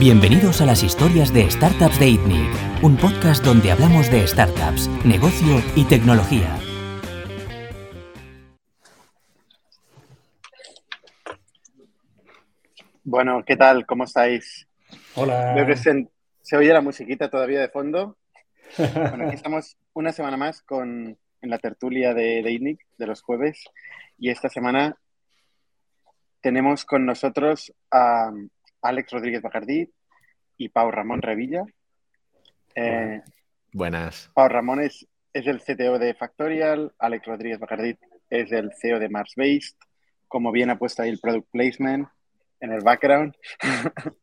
Bienvenidos a las historias de Startups de ITNIC, un podcast donde hablamos de startups, negocio y tecnología. Bueno, ¿qué tal? ¿Cómo estáis? Hola. Se, se oye la musiquita todavía de fondo. Bueno, aquí estamos una semana más con, en la tertulia de, de ITNIC de los jueves y esta semana tenemos con nosotros a Alex Rodríguez Bacardí y Pau Ramón Revilla. Eh, Buenas. Pau Ramón es, es el CTO de Factorial, Alex Rodríguez Bacardí es el CEO de Mars Based, como bien ha puesto ahí el Product Placement en el background.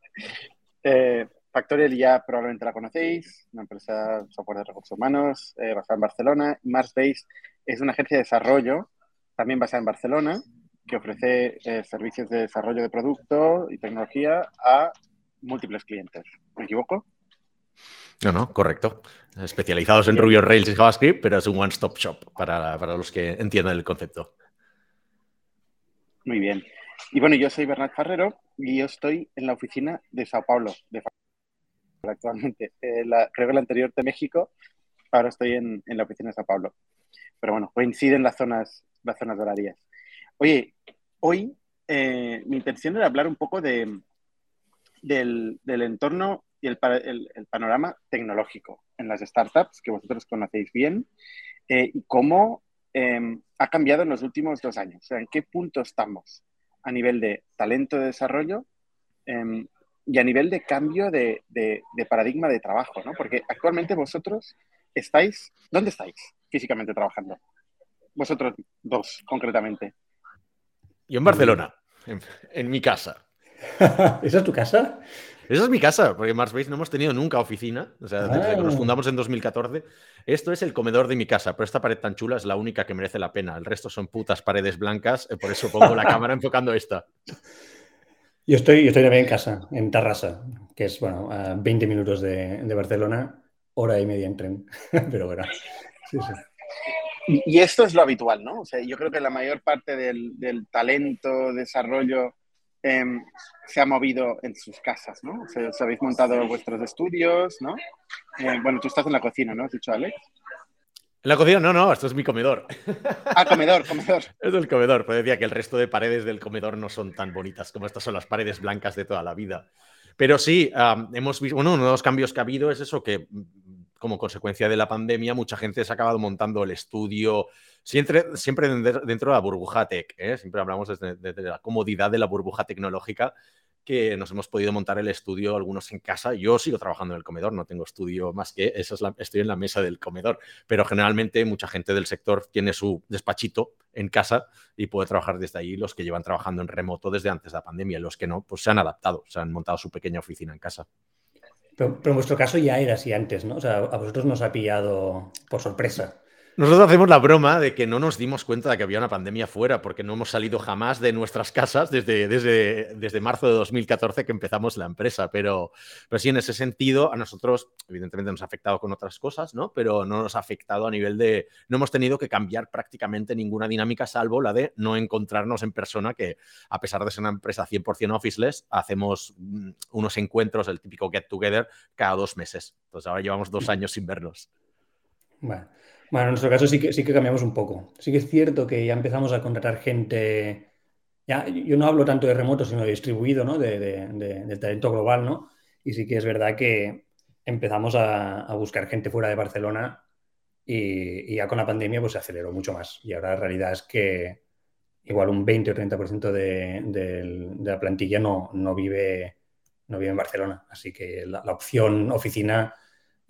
eh, Factorial ya probablemente la conocéis, una empresa de software de recursos humanos eh, basada en Barcelona. Mars Based es una agencia de desarrollo, también basada en Barcelona, que ofrece eh, servicios de desarrollo de producto y tecnología a múltiples clientes. ¿Me equivoco? No, no, correcto. Especializados en Ruby on Rails y JavaScript, pero es un one-stop shop para, para, los que entiendan el concepto. Muy bien. Y bueno, yo soy Bernat Ferrero y yo estoy en la oficina de Sao Paulo, de actualmente. Eh, la, creo que la anterior de México, ahora estoy en, en, la oficina de Sao Paulo. Pero bueno, coinciden las zonas, las zonas horarias. Oye, hoy eh, mi intención era hablar un poco de, del, entorno y el, panorama tecnológico en las startups, que vosotros conocéis bien, eh, y cómo eh, ha cambiado en los últimos dos años. O sea, en qué punto estamos a nivel de talento de desarrollo eh, y a nivel de cambio de, de, paradigma de trabajo, ¿no? Porque actualmente vosotros estáis, ¿dónde estáis físicamente trabajando? Vosotros dos, concretamente. Yo en Barcelona, en, en mi casa. ¿Esa es tu casa? Esa es mi casa, porque en Marsbase no hemos tenido nunca oficina, o sea, desde ah. que nos fundamos en 2014. Esto es el comedor de mi casa, pero esta pared tan chula es la única que merece la pena. El resto son putas paredes blancas, eh, por eso pongo la cámara enfocando esta. Yo estoy, yo estoy también en casa, en Tarrasa, que es, bueno, a 20 minutos de, de Barcelona, hora y media en tren, pero bueno, sí, sí. Y esto es lo habitual, ¿no? O sea, yo creo que la mayor parte del, del talento, desarrollo, eh, se ha movido en sus casas, ¿no? O sea, os habéis montado vuestros estudios, ¿no? Eh, bueno, tú estás en la cocina, ¿no? ¿Has dicho, Alex? En la cocina, no, no, esto es mi comedor. Ah, comedor, comedor. Es el comedor, pero decía que el resto de paredes del comedor no son tan bonitas como estas son las paredes blancas de toda la vida. Pero sí, um, hemos visto, bueno, uno de los cambios que ha habido es eso que como consecuencia de la pandemia, mucha gente se ha acabado montando el estudio, siempre, dentro de la burbuja tech, ¿eh? siempre hablamos desde, la comodidad de la burbuja tecnológica, que nos hemos podido montar el estudio algunos en casa. Yo sigo trabajando en el comedor, no tengo estudio más que esa es la, estoy en la mesa del comedor, pero generalmente mucha gente del sector tiene su despachito en casa y puede trabajar desde ahí los que llevan trabajando en remoto desde antes de la pandemia, los que no, pues se han adaptado, se han montado su pequeña oficina en casa. Pero, en vuestro caso ya era así antes, ¿no? O sea, a vosotros nos ha pillado por sorpresa. Nosotros hacemos la broma de que no nos dimos cuenta de que había una pandemia fuera, porque no hemos salido jamás de nuestras casas desde, desde, desde marzo de 2014 que empezamos la empresa. Pero, pero sí, en ese sentido, a nosotros, evidentemente, nos ha afectado con otras cosas, ¿no? Pero no nos ha afectado a nivel de. No hemos tenido que cambiar prácticamente ninguna dinámica, salvo la de no encontrarnos en persona, que a pesar de ser una empresa 100% officeless, hacemos unos encuentros, el típico get together, cada dos meses. Entonces ahora llevamos dos años sin vernos. Bueno. Bueno, en nuestro caso sí que, sí que cambiamos un poco. Sí que es cierto que ya empezamos a contratar gente, ya, yo no hablo tanto de remoto, sino de distribuido, ¿no? De, de, de, de talento global, ¿no? Y sí que es verdad que empezamos a, a buscar gente fuera de Barcelona y, y, ya con la pandemia pues se aceleró mucho más. Y ahora la realidad es que igual un 20 o 30% de, la plantilla no, no, vive, no vive en Barcelona. Así que la, la opción oficina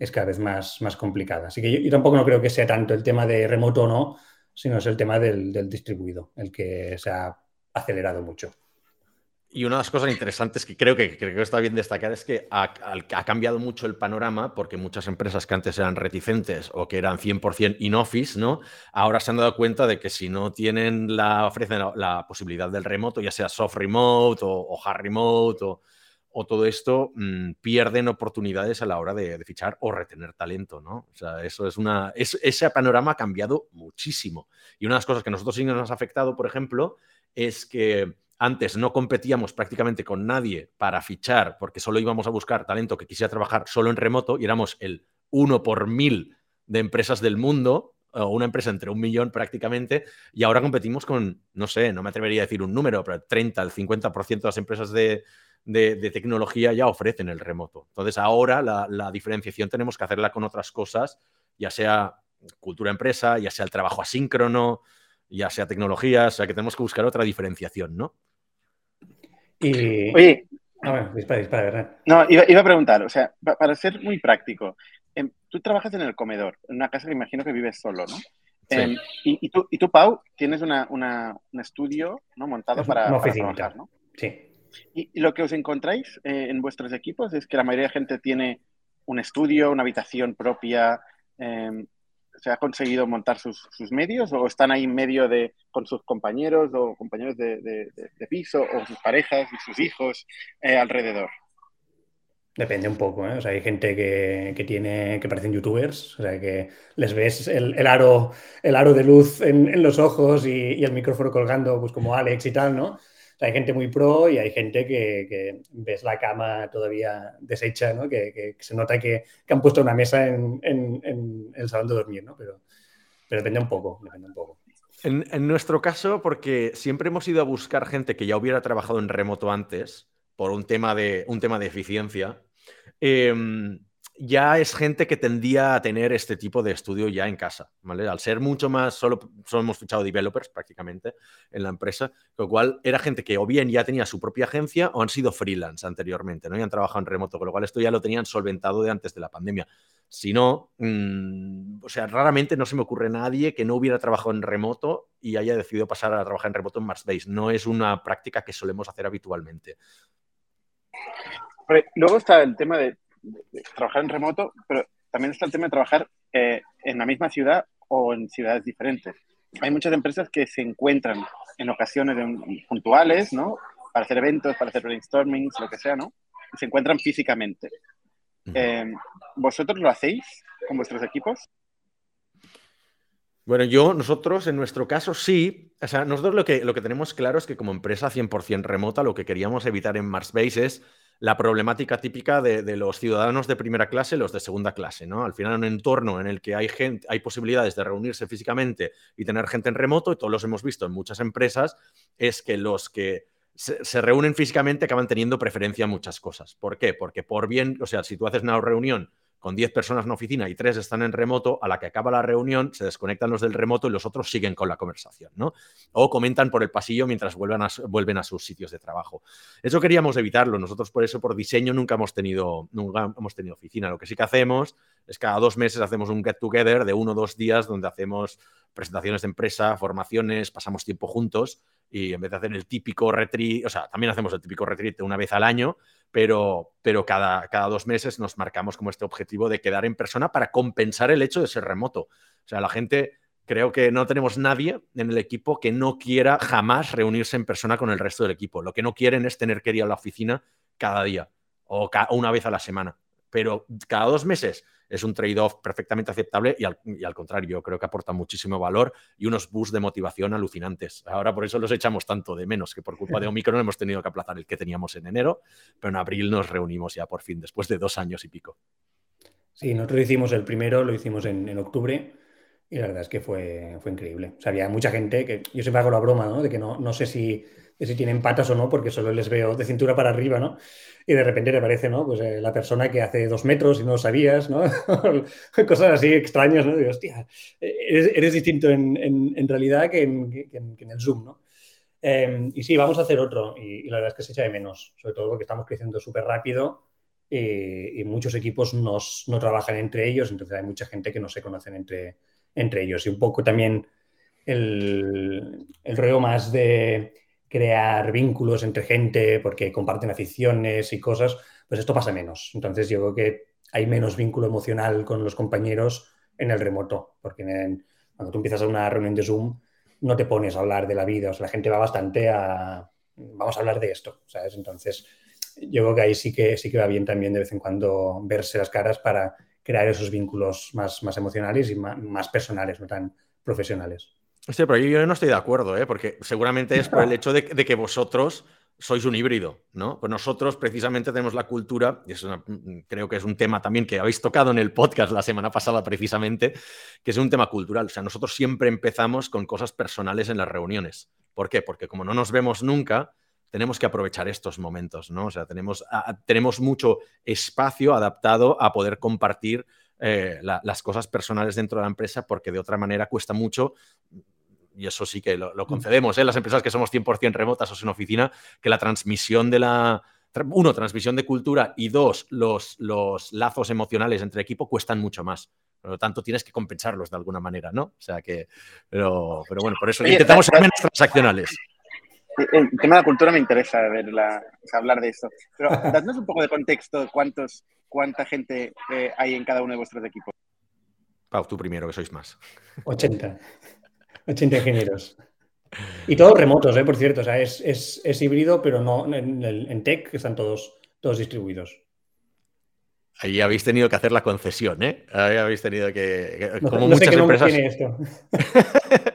es cada vez más, más complicada. Así que yo, tampoco no creo que sea tanto el tema de remoto o no, sino es el tema del, del, distribuido, el que se ha acelerado mucho. Y una de las cosas interesantes que creo que, creo que está bien destacar es que ha, ha, cambiado mucho el panorama porque muchas empresas que antes eran reticentes o que eran 100% in-office, ¿no? Ahora se han dado cuenta de que si no tienen la, ofrecen la, la posibilidad del remoto, ya sea soft remote o, o hard remote o, o todo esto mmm, pierden oportunidades a la hora de, de, fichar o retener talento, ¿no? O sea, eso es una. Es, ese panorama ha cambiado muchísimo. Y una de las cosas que a nosotros sí nos ha afectado, por ejemplo, es que antes no competíamos prácticamente con nadie para fichar, porque solo íbamos a buscar talento que quisiera trabajar solo en remoto y éramos el uno por mil de empresas del mundo, o una empresa entre un millón prácticamente, y ahora competimos con, no sé, no me atrevería a decir un número, pero el 30, el 50% de las empresas de, tecnología ya ofrecen el remoto. Entonces ahora la, la diferenciación tenemos que hacerla con otras cosas, ya sea cultura empresa, ya sea el trabajo asíncrono, ya sea tecnología, o sea que tenemos que buscar otra diferenciación, ¿no? Y... Oye, ah, dispara, dispara, ¿verdad? No, iba, a preguntar, o sea, para ser muy práctico, em, tú trabajas en el comedor, en una casa que imagino que vives solo, ¿no? Em, y, tú, y, tú, Pau, tienes una, un estudio ¿no? montado para, trabajar, ¿no? Sí. Y, lo que os encontráis eh, en vuestros equipos es que la mayoría de gente tiene un estudio, una habitación propia, em, se ha conseguido montar sus, medios o están ahí en medio de con sus compañeros o compañeros de, piso o sus parejas y sus hijos eh, alrededor? Depende un poco, ¿eh? O sea, hay gente que, tiene, que parecen youtubers, o sea, que les ves el, aro, el aro de luz en, los ojos y, y, el micrófono colgando, pues como Alex y tal, ¿no? Hay gente muy pro y hay gente que, ves la cama todavía deshecha, ¿no? que, se nota que, han puesto una mesa en, el salón de dormir, ¿no? pero, pero depende un poco. Depende un poco. En, nuestro caso, porque siempre hemos ido a buscar gente que ya hubiera trabajado en remoto antes, por un tema de, un tema de eficiencia, eh, ya es gente que tendía a tener este tipo de estudio ya en casa, ¿vale? Al ser mucho más, solo, solo hemos fichado developers prácticamente en la empresa, lo cual era gente que o bien ya tenía su propia agencia o han sido freelance anteriormente, ¿no? Y han trabajado en remoto, con lo cual esto ya lo tenían solventado de antes de la pandemia. Si no, mm, o sea, raramente no se me ocurre nadie que no hubiera trabajado en remoto y haya decidido pasar a trabajar en remoto en Marsbase. No es una práctica que solemos hacer habitualmente. Luego está el tema de trabajar en remoto, pero también está el tema de trabajar eh, en la misma ciudad o en ciudades diferentes. Hay muchas empresas que se encuentran en ocasiones puntuales, ¿no? Para hacer eventos, para hacer brainstormings, lo que sea, ¿no? Y se encuentran físicamente. Eh, ¿Vosotros lo hacéis con vuestros equipos? Bueno, yo, nosotros, en nuestro caso, sí. O sea, nosotros lo que, lo que tenemos claro es que como empresa 100% remota, lo que queríamos evitar en Marsbase es la problemática típica de, los ciudadanos de primera clase, los de segunda clase, ¿no? Al final, un entorno en el que hay gente, hay posibilidades de reunirse físicamente y tener gente en remoto, y todos los hemos visto en muchas empresas, es que los que se, se reúnen físicamente acaban teniendo preferencia en muchas cosas. ¿Por qué? Porque por bien, o sea, si tú haces una reunión con 10 personas en oficina y 3 están en remoto, a la que acaba la reunión se desconectan los del remoto y los otros siguen con la conversación, ¿no? O comentan por el pasillo mientras vuelven a, sus sitios de trabajo. Eso queríamos evitarlo. Nosotros por eso, por diseño, nunca hemos tenido, nunca hemos tenido oficina. Lo que sí que hacemos es cada dos meses hacemos un get together de uno o dos días donde hacemos presentaciones de empresa, formaciones, pasamos tiempo juntos y en vez de hacer el típico retreat, o sea, también hacemos el típico retreat una vez al año, pero, pero cada, cada dos meses nos marcamos como este objetivo de quedar en persona para compensar el hecho de ser remoto. O sea, la gente, creo que no tenemos nadie en el equipo que no quiera jamás reunirse en persona con el resto del equipo. Lo que no quieren es tener que ir a la oficina cada día o una vez a la semana. Pero cada dos meses es un trade-off perfectamente aceptable y al, contrario, yo creo que aporta muchísimo valor y unos boosts de motivación alucinantes. Ahora por eso los echamos tanto de menos, que por culpa de Omicron hemos tenido que aplazar el que teníamos en enero, pero en abril nos reunimos ya por fin, después de dos años y pico. Sí, nosotros hicimos el primero, lo hicimos en, octubre y la verdad es que fue, fue increíble. O sea, había mucha gente que yo siempre hago la broma, ¿no? De que no, no sé si si tienen patas o no, porque solo les veo de cintura para arriba, ¿no? Y de repente te aparece, ¿no? Pues eh, la persona que hace dos metros y no lo sabías, ¿no? Cosas así extrañas, ¿no? Digo, hostia, eres, distinto en, realidad que en, el Zoom, ¿no? Em, y sí, vamos a hacer otro, y, la verdad es que se echa de menos, sobre todo porque estamos creciendo súper rápido y, muchos equipos no trabajan entre ellos, entonces hay mucha gente que no se conocen entre, entre ellos. Y un poco también el, el rollo más de crear vínculos entre gente porque comparten aficiones y cosas, pues esto pasa menos. Entonces yo creo que hay menos vínculo emocional con los compañeros en el remoto, porque cuando tú empiezas a una reunión de Zoom no te pones a hablar de la vida, o sea, la gente va bastante a, vamos a hablar de esto, ¿sabes? Entonces yo creo que ahí sí que, sí que va bien también de vez en cuando verse las caras para crear esos vínculos más, más emocionales y más, más personales, no tan profesionales. Sí, pero yo no estoy de acuerdo, ¿eh? porque seguramente es por el hecho de, que vosotros sois un híbrido, ¿no? Pues nosotros precisamente tenemos la cultura, y eso creo que es un tema también que habéis tocado en el podcast la semana pasada precisamente, que es un tema cultural. O sea, nosotros siempre empezamos con cosas personales en las reuniones. ¿Por qué? Porque como no nos vemos nunca, tenemos que aprovechar estos momentos, ¿no? O sea, tenemos, tenemos mucho espacio adaptado a poder compartir eh, las cosas personales dentro de la empresa porque de otra manera cuesta mucho y eso sí que lo, mm. concedemos, ¿eh? las empresas que somos 100% remotas o sin oficina, que la transmisión de la, uno, transmisión de cultura y dos, los, los lazos emocionales entre equipo cuestan mucho más. Por lo tanto, tienes que compensarlos de alguna manera, ¿no? O sea que, pero, pero bueno, por eso intentamos ser menos transaccionales. El tema de la cultura me interesa verla, hablar de esto. Pero dadnos un poco de contexto de cuántos, cuánta gente eh, hay en cada uno de vuestros equipos. Pau, tú primero, que sois más. 80. 80 ingenieros. Y todos remotos, ¿eh? por cierto. O sea, es, es, híbrido, pero no en, en, tech están todos, todos distribuidos. Ahí habéis tenido que hacer la concesión, ¿eh? Ahí habéis tenido que. como muchas empresas.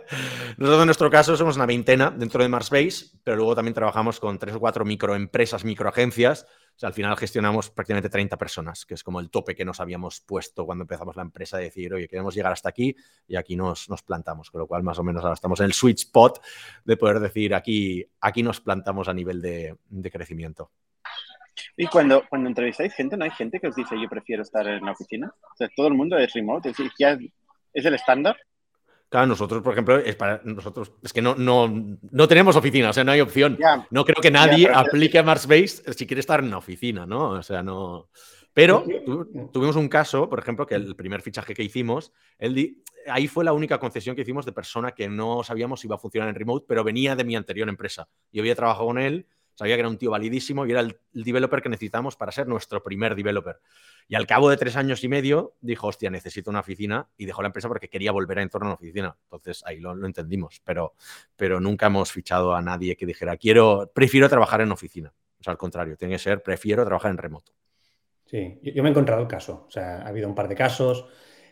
Nosotros en nuestro caso somos una veintena dentro de Marsbase, pero luego también trabajamos con tres o cuatro microempresas, microagencias. O sea, al final gestionamos prácticamente 30 personas, que es como el tope que nos habíamos puesto cuando empezamos la empresa, de decir, oye, queremos llegar hasta aquí y aquí nos, nos plantamos. Con lo cual, más o menos ahora estamos en el sweet spot de poder decir, aquí, aquí nos plantamos a nivel de, crecimiento. Y cuando, cuando entrevistáis gente, ¿no hay gente que os dice yo prefiero estar en la oficina? Todo el mundo es remote, es, ya es el estándar. Claro, nosotros, por ejemplo, es para nosotros, es que no, no, no tenemos oficina, o sea, no hay opción. no creo que nadie aplique a Marsbase si quiere estar en una oficina, ¿no? O sea, no. Pero tuvimos un caso, por ejemplo, que el primer fichaje que hicimos, él ahí fue la única concesión que hicimos de persona que no sabíamos si iba a funcionar en remote, pero venía de mi anterior empresa. Yo había trabajado con él Sabía que era un tío validísimo y era el, developer que necesitamos para ser nuestro primer developer. Y al cabo de tres años y medio dijo, hostia, necesito una oficina y dejó la empresa porque quería volver a entorno a una oficina. Entonces ahí lo, entendimos, pero, pero nunca hemos fichado a nadie que dijera, quiero, prefiero trabajar en oficina. O sea, al contrario, tiene que ser, prefiero trabajar en remoto. Sí, yo, me he encontrado el caso. O sea, ha habido un par de casos,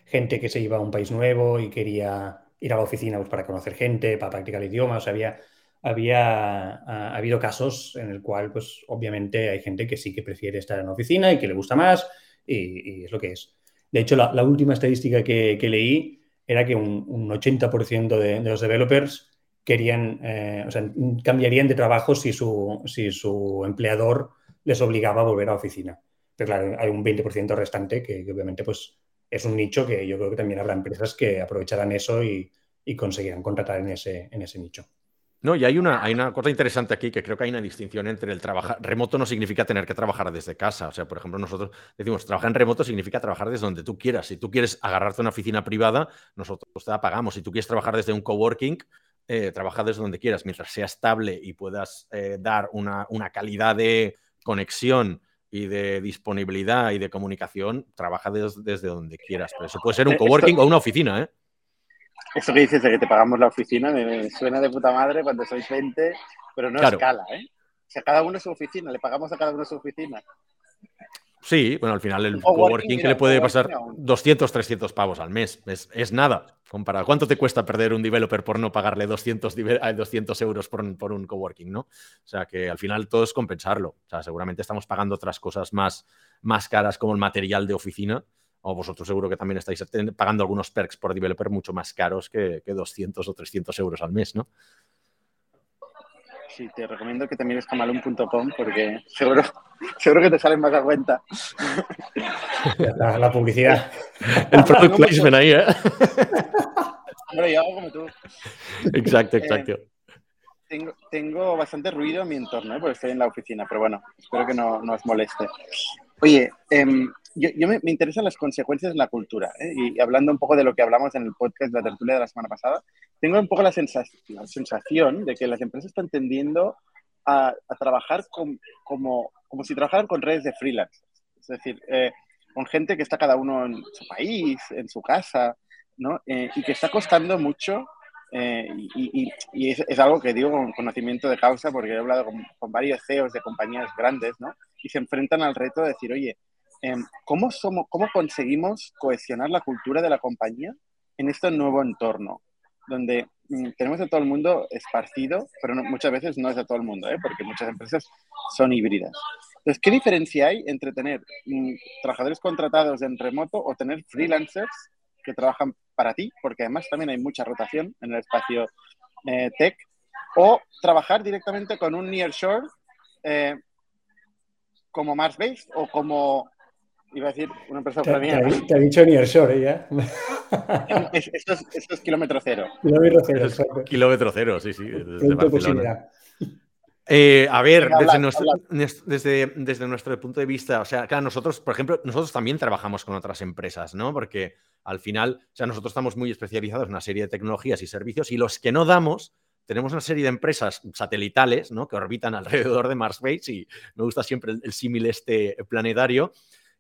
gente que se iba a un país nuevo y quería ir a la oficina pues, para conocer gente, para practicar el idioma. O sea, había había ha, habido casos en el cual, pues obviamente hay gente que sí que prefiere estar en la oficina y que le gusta más y, es lo que es. De hecho, la, última estadística que, leí era que un, 80% de, los developers querían, eh, o sea, cambiarían de trabajo si su, si su empleador les obligaba a volver a oficina. Pero claro, hay un 20% restante que, obviamente pues es un nicho que yo creo que también habrá empresas que aprovecharán eso y, y conseguirán contratar en ese, en ese nicho. No, y hay una, hay una cosa interesante aquí que creo que hay una distinción entre el trabajar. Remoto no significa tener que trabajar desde casa. O sea, por ejemplo, nosotros decimos trabajar en remoto significa trabajar desde donde tú quieras. Si tú quieres agarrarte una oficina privada, nosotros te la pagamos. Si tú quieres trabajar desde un coworking, eh, trabaja desde donde quieras. Mientras sea estable y puedas eh, dar una, una calidad de conexión y de disponibilidad y de comunicación, trabaja desde donde quieras. Pero eso puede ser un eh, coworking o una oficina, ¿eh? Eso que dices de que te pagamos la oficina me, suena de puta madre cuando sois 20, pero no escala, ¿eh? O sea, cada uno su oficina, le pagamos a cada uno su oficina. Sí, bueno, al final el coworking que le puede pasar 200, 300 pavos al mes. Es, nada. Comparado. ¿Cuánto te cuesta perder un developer por no pagarle 200, 200 euros por, por, un coworking, no? O sea, que al final todo es compensarlo. O sea, seguramente estamos pagando otras cosas más, más caras como el material de oficina o vosotros seguro que también estáis pagando algunos perks por developer mucho más caros que, 200 o 300 euros al mes, ¿no? Sí, te recomiendo que te mires camalun.com porque seguro, seguro que te salen más a cuenta. La, publicidad. El product placement ahí, ¿eh? Hombre, yo hago como tú. Exacto, exacto. tengo, tengo, bastante ruido en mi entorno, ¿eh? porque estoy en la oficina, pero bueno, espero que no, no os moleste. Oye, eh, yo, me, interesan las consecuencias de la cultura. ¿eh? Y hablando un poco de lo que hablamos en el podcast de la tertulia de la semana pasada, tengo un poco la, sensación, de que las empresas están tendiendo a, trabajar como, como si trabajaran con redes de freelance. Es decir, eh, con gente que está cada uno en su país, en su casa, ¿no? Eh, y que está costando mucho. y, es, algo que digo con conocimiento de causa porque he hablado con, con varios CEOs de compañías grandes, ¿no? Y se enfrentan al reto de decir, oye, Em, ¿cómo, somos, ¿cómo conseguimos cohesionar la cultura de la compañía en este nuevo entorno? Donde mm, tenemos a todo el mundo esparcido, pero muchas veces no es a todo el mundo, ¿eh? porque muchas empresas son híbridas. Entonces, ¿qué diferencia hay entre tener mm, trabajadores contratados en remoto o tener freelancers que trabajan para ti? Porque además también hay mucha rotación en el espacio eh, tech. O trabajar directamente con un nearshore eh, como Mars-based o como Iba a decir una empresa ucraniana. Te, te, ha dicho Nearshore ya. esto, es, esto, es, kilómetro cero. Kilómetro cero, es kilómetro cero, sí, sí. Desde Barcelona. Eh, a ver, desde, nuestro. Desde, desde, nuestro punto de vista, o sea, claro, nosotros, por ejemplo, nosotros también trabajamos con otras empresas, ¿no? Porque al final, o sea, nosotros estamos muy especializados en una serie de tecnologías y servicios y los que no damos, tenemos una serie de empresas satelitales, ¿no? Que orbitan alrededor de Mars Base y me gusta siempre el, el símil este planetario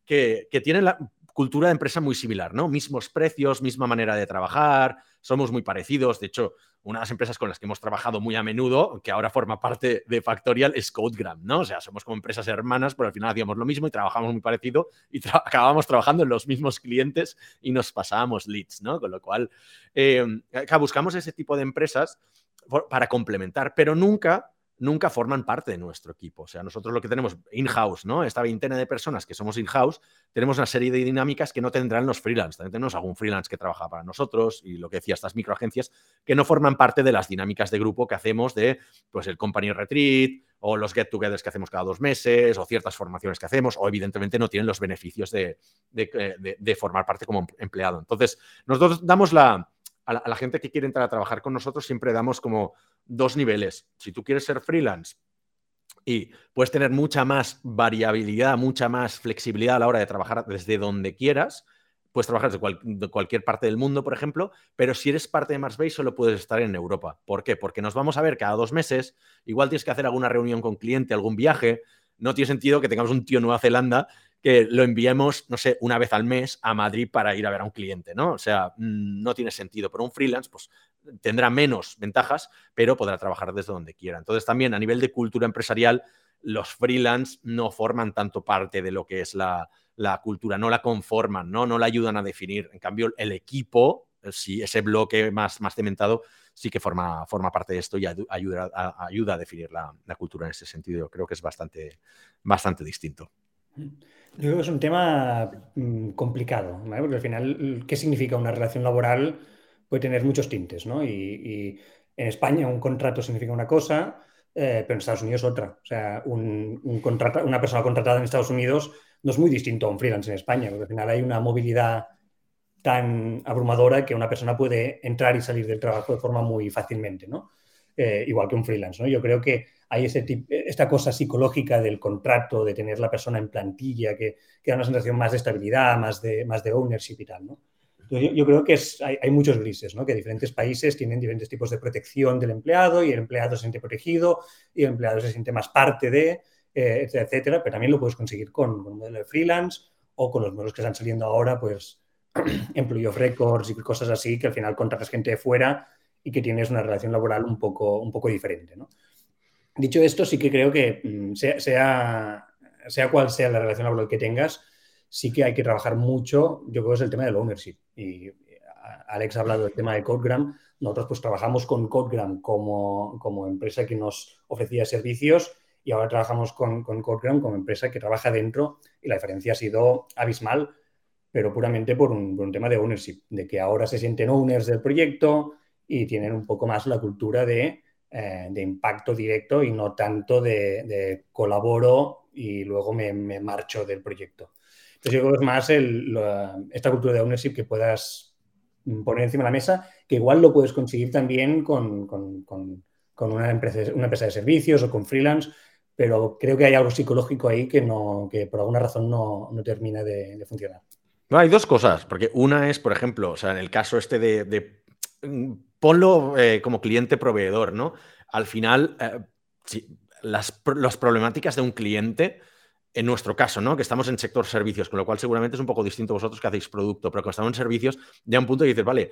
que, que tienen la cultura de empresa muy similar, ¿no? Mismos precios, misma manera de trabajar, somos muy parecidos. De hecho, una de las empresas con las que hemos trabajado muy a menudo, que ahora forma parte de Factorial, es Codegram, ¿no? O sea, somos como empresas hermanas, pero al final hacíamos lo mismo y trabajamos muy parecido y tra acabábamos trabajando en los mismos clientes y nos pasábamos leads, ¿no? Con lo cual, eh, buscamos ese tipo de empresas para complementar, pero nunca nunca forman parte de nuestro equipo. O sea, nosotros lo que tenemos in-house, ¿no? Esta veintena de personas que somos in-house, tenemos una serie de dinámicas que no tendrán los freelance. También tenemos algún freelance que trabaja para nosotros y lo que decía, estas microagencias que no forman parte de las dinámicas de grupo que hacemos de, pues, el company retreat o los get-togethers que hacemos cada dos meses o ciertas formaciones que hacemos o evidentemente no tienen los beneficios de, de, de, de formar parte como empleado. Entonces, nosotros damos la, a la, gente que quiere entrar a trabajar con nosotros siempre damos como dos niveles. Si tú quieres ser freelance y puedes tener mucha más variabilidad, mucha más flexibilidad a la hora de trabajar desde donde quieras, puedes trabajar de cualquier parte del mundo, por ejemplo, pero si eres parte de Marsbase solo puedes estar en Europa. ¿Por qué? Porque nos vamos a ver cada dos meses, igual tienes que hacer alguna reunión con cliente, algún viaje, no tiene sentido que tengamos un tío en Nueva Zelanda que lo enviemos, no sé, una vez al mes a Madrid para ir a ver a un cliente, ¿no? O sea, no tiene sentido. Pero un freelance, pues tendrá menos ventajas, pero podrá trabajar desde donde quiera. Entonces, también a nivel de cultura empresarial, los freelance no forman tanto parte de lo que es la, la cultura, no la conforman, ¿no? no la ayudan a definir. En cambio, el equipo, sí, ese bloque más, más cementado, sí que forma, forma parte de esto y ayuda ayuda a definir la, la, cultura en ese sentido. Creo que es bastante, bastante distinto. Yo creo que es un tema mm, complicado, ¿vale? porque al final, ¿qué significa una relación laboral? Puede tener muchos tintes, ¿no? Y, y en España un contrato significa una cosa, eh, pero en Estados Unidos otra. O sea, un, un contrata, una persona contratada en Estados Unidos no es muy distinto a un freelance en España, porque al final hay una movilidad tan abrumadora que una persona puede entrar y salir del trabajo de forma muy fácilmente, ¿no? Eh, igual que un freelance, ¿no? Yo creo que hay ese tipo, esta cosa psicológica del contrato, de tener la persona en plantilla, que, que da una sensación más de estabilidad, más de, más de ownership y tal, ¿no? Yo, yo, creo que es, hay, hay, muchos grises, ¿no? Que diferentes países tienen diferentes tipos de protección del empleado y el empleado se siente protegido y el empleado se siente más parte de, eh, etcétera, etcétera, pero también lo puedes conseguir con, con un modelo de freelance o con los modelos que están saliendo ahora, pues employee of records y cosas así, que al final contratas gente de fuera y que tienes una relación laboral un poco, un poco diferente, ¿no? Dicho esto, sí que creo que mm, sea, sea, cual sea la relación laboral que tengas, sí que hay que trabajar mucho, yo creo que es el tema del ownership. Y Alex ha hablado del tema de Codegram. Nosotros pues trabajamos con Codegram como, como empresa que nos ofrecía servicios y ahora trabajamos con, con Codegram como empresa que trabaja dentro y la diferencia ha sido abismal, pero puramente por un tema de ownership, de que ahora se sienten owners del proyecto y tienen un poco más la cultura de eh, de impacto directo y no tanto de, de colaboro y luego me, me, marcho del proyecto. Entonces yo creo que es más el, la, esta cultura de ownership que puedas poner encima de la mesa, que igual lo puedes conseguir también con, con, con, con una, empresa, una empresa de servicios o con freelance, pero creo que hay algo psicológico ahí que, no, que por alguna razón no, no termina de, de, funcionar. No, hay dos cosas, porque una es, por ejemplo, o sea, en el caso este de, de ponlo eh, como cliente proveedor, ¿no? Al final, eh, sí, las, las, problemáticas de un cliente, en nuestro caso, ¿no? Que estamos en sector servicios, con lo cual seguramente es un poco distinto vosotros que hacéis producto, pero cuando estamos en servicios, ya un punto dices, vale,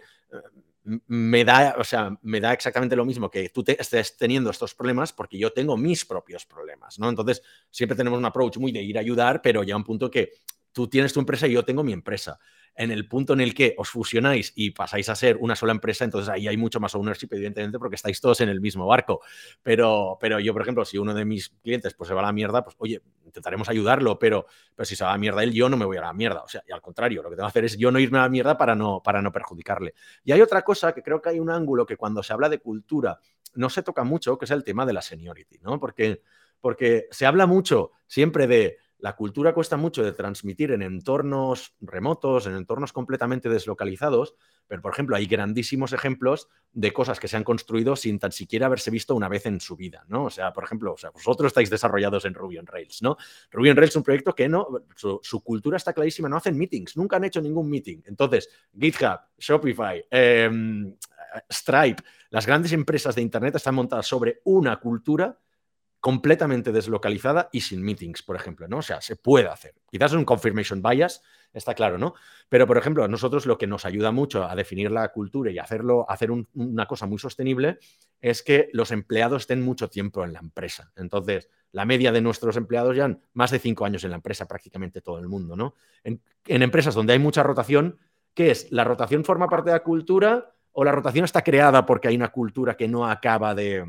me da, o sea, me da exactamente lo mismo que tú te estés teniendo estos problemas porque yo tengo mis propios problemas, ¿no? Entonces, siempre tenemos un approach muy de ir a ayudar, pero ya un punto que tú tienes tu empresa y yo tengo mi empresa. En el punto en el que os fusionáis y pasáis a ser una sola empresa, entonces ahí hay mucho más ownership, evidentemente, porque estáis todos en el mismo barco. Pero, pero yo, por ejemplo, si uno de mis clientes pues, se va a la mierda, pues oye, intentaremos ayudarlo, pero, pero si se va a la mierda él, yo no me voy a la mierda. O sea, y al contrario, lo que tengo que hacer es yo no irme a la mierda para no, para no perjudicarle. Y hay otra cosa que creo que hay un ángulo que cuando se habla de cultura no se toca mucho, que es el tema de la seniority, ¿no? Porque, porque se habla mucho siempre de la cultura cuesta mucho de transmitir en entornos remotos, en entornos completamente deslocalizados, pero por ejemplo hay grandísimos ejemplos de cosas que se han construido sin tan siquiera haberse visto una vez en su vida, ¿no? O sea, por ejemplo, vosotros estáis desarrollados en Ruby on Rails, ¿no? Ruby on Rails es un proyecto que no, su, cultura está clarísima, no hacen meetings, nunca han hecho ningún meeting. Entonces, GitHub, Shopify, em, Stripe, las grandes empresas de Internet están montadas sobre una cultura completamente deslocalizada y sin meetings, por ejemplo, ¿no? O sea, se puede hacer. Quizás es un confirmation bias, está claro, ¿no? Pero, por ejemplo, a nosotros lo que nos ayuda mucho a definir la cultura y hacerlo, hacer una cosa muy sostenible es que los empleados estén mucho tiempo en la empresa. Entonces, la media de nuestros empleados ya han más de cinco años en la empresa, prácticamente todo el mundo, ¿no? En, en empresas donde hay mucha rotación, ¿qué es? ¿La rotación forma parte de la cultura o la rotación está creada porque hay una cultura que no acaba de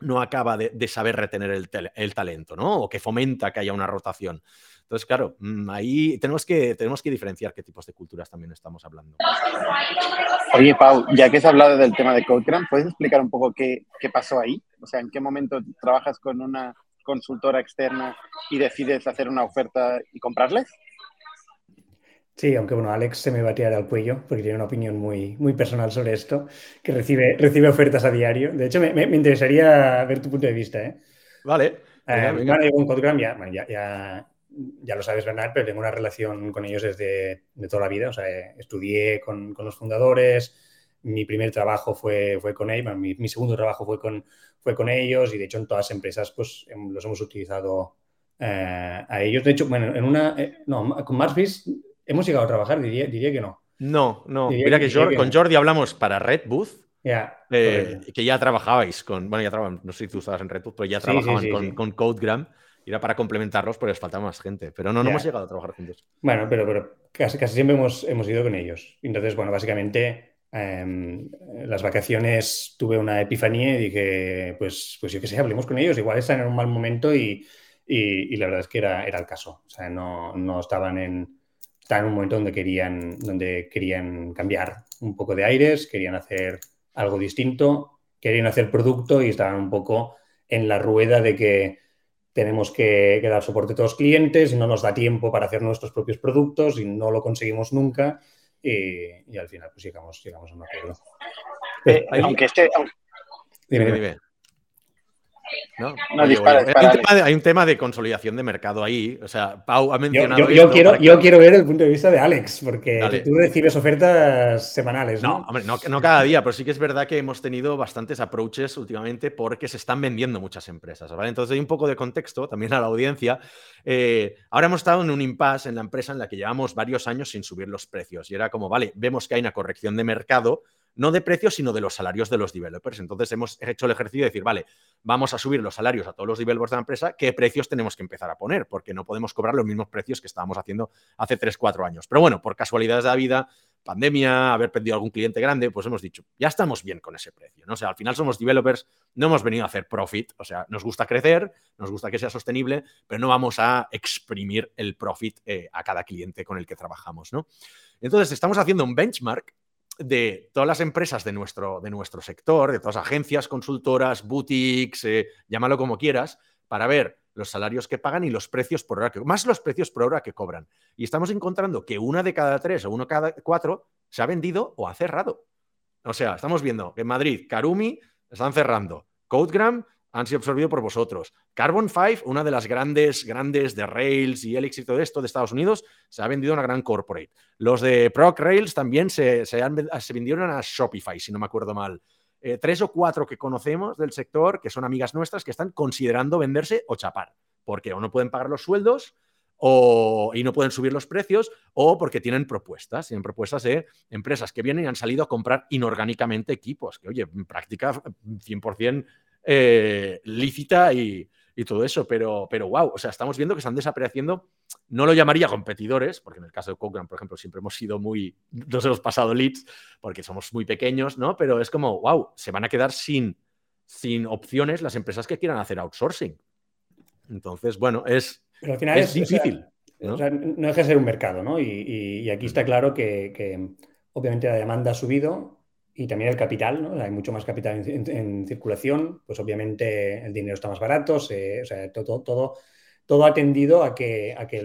no acaba de, saber retener el, talento, ¿no? O que fomenta que haya una rotación. Entonces, claro, mm, ahí tenemos que, tenemos que diferenciar qué tipos de culturas también estamos hablando. Oye, Pau, ya que has hablado del tema de CodeGram, ¿puedes explicar un poco qué, qué pasó ahí? O sea, ¿en qué momento trabajas con una consultora externa y decides hacer una oferta y comprarles? Sí, aunque bueno, Alex se me va a tirar al cuello porque tiene una opinión muy, muy personal sobre esto, que recibe, recibe ofertas a diario. De hecho, me, me, interesaría ver tu punto de vista. ¿eh? Vale. Eh, venga, con Codegram ya, ya, ya, ya, lo sabes, Bernard, pero tengo una relación con ellos desde de toda la vida. O sea, estudié con, con, los fundadores, mi primer trabajo fue, fue con ellos, mi, mi, segundo trabajo fue con, fue con ellos y de hecho en todas las empresas pues los hemos utilizado eh, a ellos. De hecho, bueno, en una, eh, no, con Marsbis ¿Hemos llegado a trabajar? Diría, diría que no. No, no. Mira que, con Jordi hablamos para Red Booth. Eh, que ya trabajabais con. Bueno, ya trabajaban, no sé si tú estabas en Red Booth, pero ya trabajaban con, con, CodeGram. Y era para complementarlos porque les faltaba más gente. Pero no, no hemos llegado a trabajar juntos. Bueno, pero, pero casi, casi siempre hemos, hemos ido con ellos. Entonces, bueno, básicamente em, las vacaciones tuve una epifanía y dije, pues, pues yo qué sé, hablemos con ellos. Igual están en un mal momento y, y, y la verdad es que era, era el caso. O sea, no, no estaban en en un momento donde querían, donde querían cambiar un poco de aires, querían hacer algo distinto, querían hacer producto y estaban un poco en la rueda de que tenemos que, dar soporte a todos los clientes y no nos da tiempo para hacer nuestros propios productos y no lo conseguimos nunca. Y, al final pues llegamos, llegamos a un acuerdo. Eh, aunque este... Dime, ¿no? hay, un tema de, consolidación de mercado ahí. O sea, Pau ha mencionado. Yo, quiero, yo quiero ver el punto de vista de Alex, porque tú recibes ofertas semanales, ¿no? No, no, cada día, pero sí que es verdad que hemos tenido bastantes approaches últimamente porque se están vendiendo muchas empresas. ¿vale? Entonces, hay un poco de contexto también a la audiencia. Eh, ahora hemos estado en un impasse en la empresa en la que llevamos varios años sin subir los precios. Y era como, vale, vemos que hay una corrección de mercado no de precios, sino de los salarios de los developers. Entonces hemos hecho el ejercicio de decir, vale, vamos a subir los salarios a todos los developers de la empresa, ¿qué precios tenemos que empezar a poner? Porque no podemos cobrar los mismos precios que estábamos haciendo hace 3, 4 años. Pero bueno, por casualidades de la vida, pandemia, haber perdido algún cliente grande, pues hemos dicho, ya estamos bien con ese precio. ¿no? O sea, al final somos developers, no hemos venido a hacer profit, o sea, nos gusta crecer, nos gusta que sea sostenible, pero no vamos a exprimir el profit eh, a cada cliente con el que trabajamos, ¿no? Entonces, estamos haciendo un benchmark de todas las empresas de nuestro, de nuestro sector, de todas las agencias, consultoras, boutiques, eh, llámalo como quieras, para ver los salarios que pagan y los precios por hora, que, más los precios por hora que cobran. Y estamos encontrando que una de cada tres o uno cada cuatro se ha vendido o ha cerrado. O sea, estamos viendo que en Madrid, Karumi están cerrando, Codegram han sido absorbidos por vosotros. Carbon 5, una de las grandes, grandes de Rails y Elix y todo esto de Estados Unidos, se ha vendido a una gran corporate. Los de Proc Rails también se, se, vendieron a Shopify, si no me acuerdo mal. Eh, tres o cuatro que conocemos del sector, que son amigas nuestras, que están considerando venderse o chapar, porque o no pueden pagar los sueldos o, y no pueden subir los precios, o porque tienen propuestas, tienen propuestas de empresas que vienen y han salido a comprar inorgánicamente equipos, que oye, en práctica 100% eh, lícita y, y todo eso, pero, pero wow, o sea, estamos viendo que están desapareciendo, no lo llamaría competidores, porque en el caso de Cochrane, por ejemplo, siempre hemos sido muy, nos hemos pasado leads, porque somos muy pequeños, ¿no? Pero es como, wow, se van a quedar sin, sin opciones las empresas que quieran hacer outsourcing. Entonces, bueno, es, es, difícil. ¿no? deja de ser un mercado, ¿no? Y, aquí está claro que, que, obviamente la demanda ha subido y también el capital, ¿no? Hay mucho más capital en, circulación, pues obviamente el dinero está más barato, o sea, todo, todo, todo ha tendido a que, a que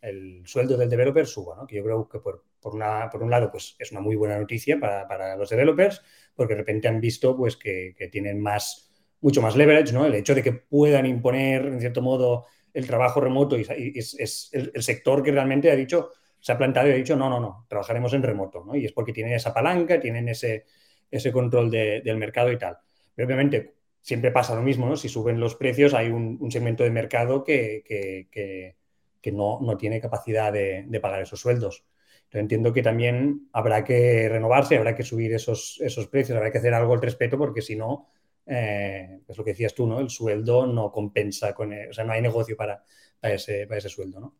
el, sueldo del developer suba, ¿no? Que yo creo que por, por, una, por un lado pues es una muy buena noticia para, para los developers, porque de repente han visto pues que, que, tienen más, mucho más leverage, ¿no? El hecho de que puedan imponer, en cierto modo, el trabajo remoto y, es, el, el sector que realmente ha dicho se ha plantado y ha dicho, no, no, no, trabajaremos en remoto, ¿no? Y es porque tienen esa palanca, tienen ese, ese control del mercado y tal. Pero obviamente siempre pasa lo mismo, ¿no? Si suben los precios hay un, segmento de mercado que, que, no, no, tiene capacidad de, pagar esos sueldos. Entiendo que también habrá que renovarse, habrá que subir esos, esos precios, habrá que hacer algo al respecto porque si no, eh, es lo que decías tú, ¿no? El sueldo no compensa con, o sea, no hay negocio para, para, ese, para ese sueldo, ¿no?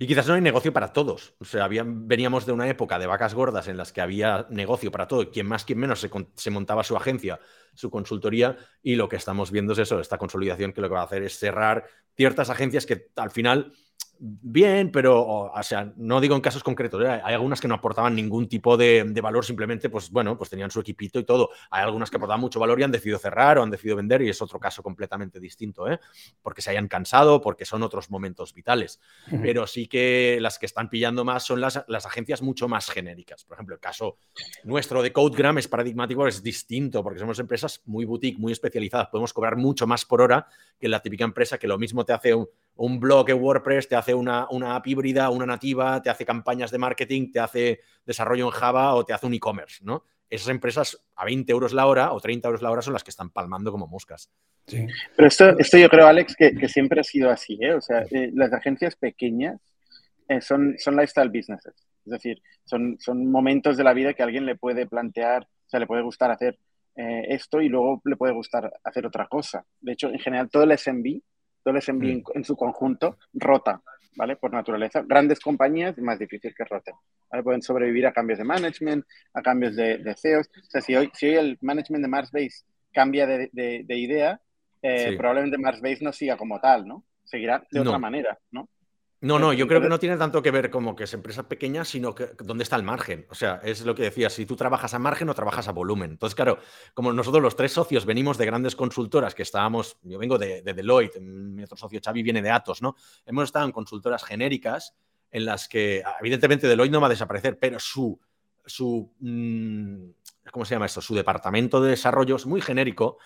Y quizás no hay negocio para todos. O sea, veníamos de una época de vacas gordas en las que había negocio para todo. Quien más, quien menos se, montaba su agencia, su consultoría. Y lo que estamos viendo es eso, esta consolidación que lo que va a hacer es cerrar ciertas agencias que al final bien, pero, o, sea, no digo en casos concretos, ¿eh? hay algunas que no aportaban ningún tipo de, valor, simplemente, pues bueno, pues tenían su equipito y todo. Hay algunas que aportaban mucho valor y han decidido cerrar o han decidido vender y es otro caso completamente distinto, ¿eh? porque se hayan cansado, porque son otros momentos vitales. Pero sí que las que están pillando más son las, las agencias mucho más genéricas. Por ejemplo, el caso nuestro de CodeGram es paradigmático, es distinto, porque somos empresas muy boutique, muy especializadas, podemos cobrar mucho más por hora que la típica empresa que lo mismo te hace un un blog en WordPress, te hace una, una, app híbrida, una nativa, te hace campañas de marketing, te hace desarrollo en Java o te hace un e-commerce, ¿no? Esas empresas a 20 euros la hora o 30 euros la hora son las que están palmando como moscas. Sí. Pero esto, esto yo creo, Alex, que, siempre ha sido así, ¿eh? O sea, eh, las agencias pequeñas eh, son, son lifestyle businesses. Es decir, son, son momentos de la vida que a alguien le puede plantear, o sea, le puede gustar hacer eh, esto y luego le puede gustar hacer otra cosa. De hecho, en general, todo el SMB mm. en, su conjunto rota, ¿vale? Por naturaleza. Grandes compañías es más difícil que roten. Pueden sobrevivir a cambios de management, a cambios de, de CEOs. O sea, si hoy, si hoy el management de Marsbase cambia de, de, idea, eh, probablemente Marsbase no siga como tal, ¿no? Seguirá de otra manera, ¿no? No, no, yo creo que no tiene tanto que ver como que es empresa pequeña, sino que dónde está el margen. O sea, es lo que decía, si tú trabajas a margen o trabajas a volumen. Entonces, claro, como nosotros los tres socios venimos de grandes consultoras que estábamos, yo vengo de, Deloitte, mi otro socio Xavi viene de Atos, ¿no? Hemos estado en consultoras genéricas en las que, evidentemente, Deloitte no va a desaparecer, pero su, su mm, ¿cómo se llama esto? Su departamento de desarrollo es muy genérico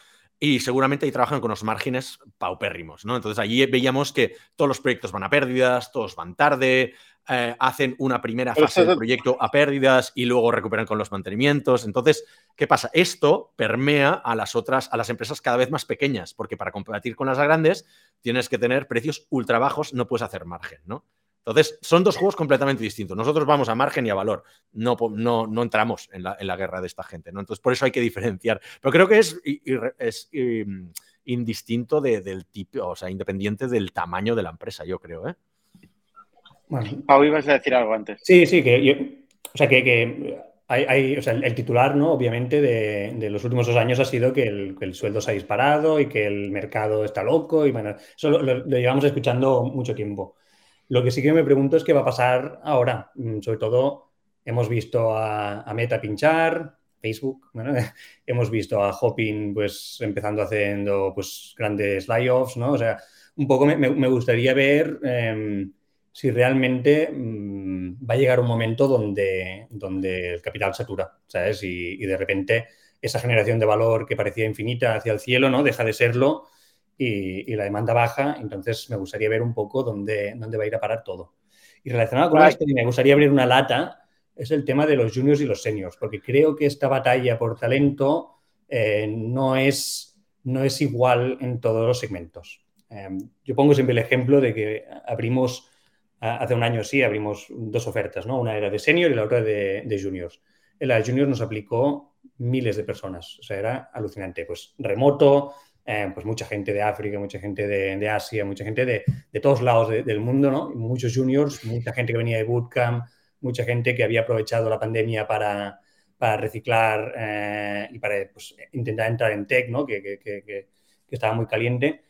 y seguramente ahí trabajan con los márgenes paupérrimos, ¿no? Entonces allí veíamos que todos los proyectos van a pérdidas, todos van tarde, eh, hacen una primera fase del proyecto a pérdidas y luego recuperan con los mantenimientos. Entonces, ¿qué pasa? Esto permea a las otras, a las empresas cada vez más pequeñas, porque para competir con las grandes tienes que tener precios ultra bajos, no puedes hacer margen, ¿no? Entonces, son dos juegos completamente distintos. Nosotros vamos a margen y a valor. No, no, no entramos en la, en la, guerra de esta gente. ¿no? Entonces, por eso hay que diferenciar. Pero creo que es, es indistinto del tipo, o sea, independiente del tamaño de la empresa, yo creo. ¿eh? Bueno. Pau, ibas a decir algo antes. Sí, sí, que yo, o sea, que, que hay, hay, o sea, el titular, ¿no? Obviamente, de, de, los últimos dos años ha sido que el, que el, sueldo se ha disparado y que el mercado está loco. Y bueno, eso lo, lo llevamos escuchando mucho tiempo. Lo que sí que me pregunto es qué va a pasar ahora. Mm, sobre todo, hemos visto a, Meta pinchar, Facebook, hemos visto a Hopin pues empezando haciendo pues grandes layoffs, ¿no? O sea, un poco me, gustaría ver em, si realmente mm, va a llegar un momento donde, donde el capital satura, ¿sabes? Y, y, de repente esa generación de valor que parecía infinita hacia el cielo, ¿no? Deja de serlo y, la demanda baja, entonces me gustaría ver un poco dónde, dónde va a ir a parar todo. Y relacionado con esto, me gustaría abrir una lata, es el tema de los juniors y los seniors, porque creo que esta batalla por talento eh, no, es, no es igual en todos los segmentos. Em, yo pongo siempre el ejemplo de que abrimos, hace un año sí, abrimos dos ofertas, ¿no? Una era de senior y la otra de, de juniors. En la de juniors nos aplicó miles de personas, o sea, era alucinante. Pues remoto, eh, pues mucha gente de África, mucha gente de, Asia, mucha gente de, todos lados del mundo, ¿no? Muchos juniors, mucha gente que venía de bootcamp, mucha gente que había aprovechado la pandemia para, reciclar eh, y para pues, intentar entrar en tech, ¿no? Que, que, estaba muy caliente.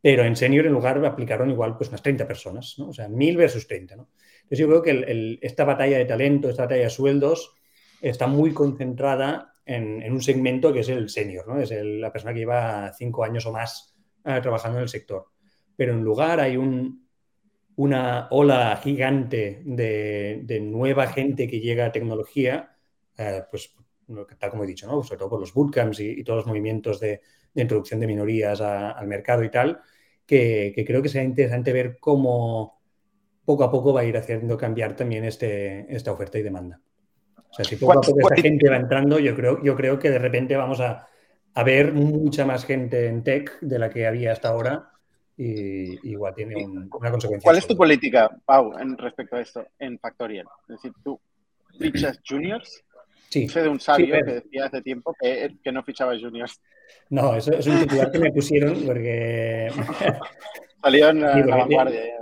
Pero en senior, en lugar, aplicaron igual pues unas 30 personas, ¿no? O sea, 1000 versus 30, ¿no? Entonces yo creo que esta batalla de talento, esta batalla de sueldos, está muy concentrada en, un segmento que es el senior, ¿no? Es la persona que lleva cinco años o más eh, trabajando en el sector. Pero en lugar hay una ola gigante de, nueva gente que llega a tecnología, eh, pues tal como he dicho, ¿no? sobre todo por los bootcamps y, todos los movimientos de, introducción de minorías al mercado y tal, que, que, creo que será interesante ver cómo poco a poco va a ir haciendo cambiar también este, esta oferta y demanda. O sea, si poco a poco esta gente va entrando, yo creo, yo creo que de repente vamos a, ver mucha más gente en tech de la que había hasta ahora y igual tiene una consecuencia. ¿Cuál es tu política, Pau, en respecto a esto en Factorial? Es decir, tú fichas juniors. Sí. Sé de un sabio que decía hace tiempo que, que no fichaba juniors. No, eso es un titular que me pusieron porque. Salió en la vanguardia.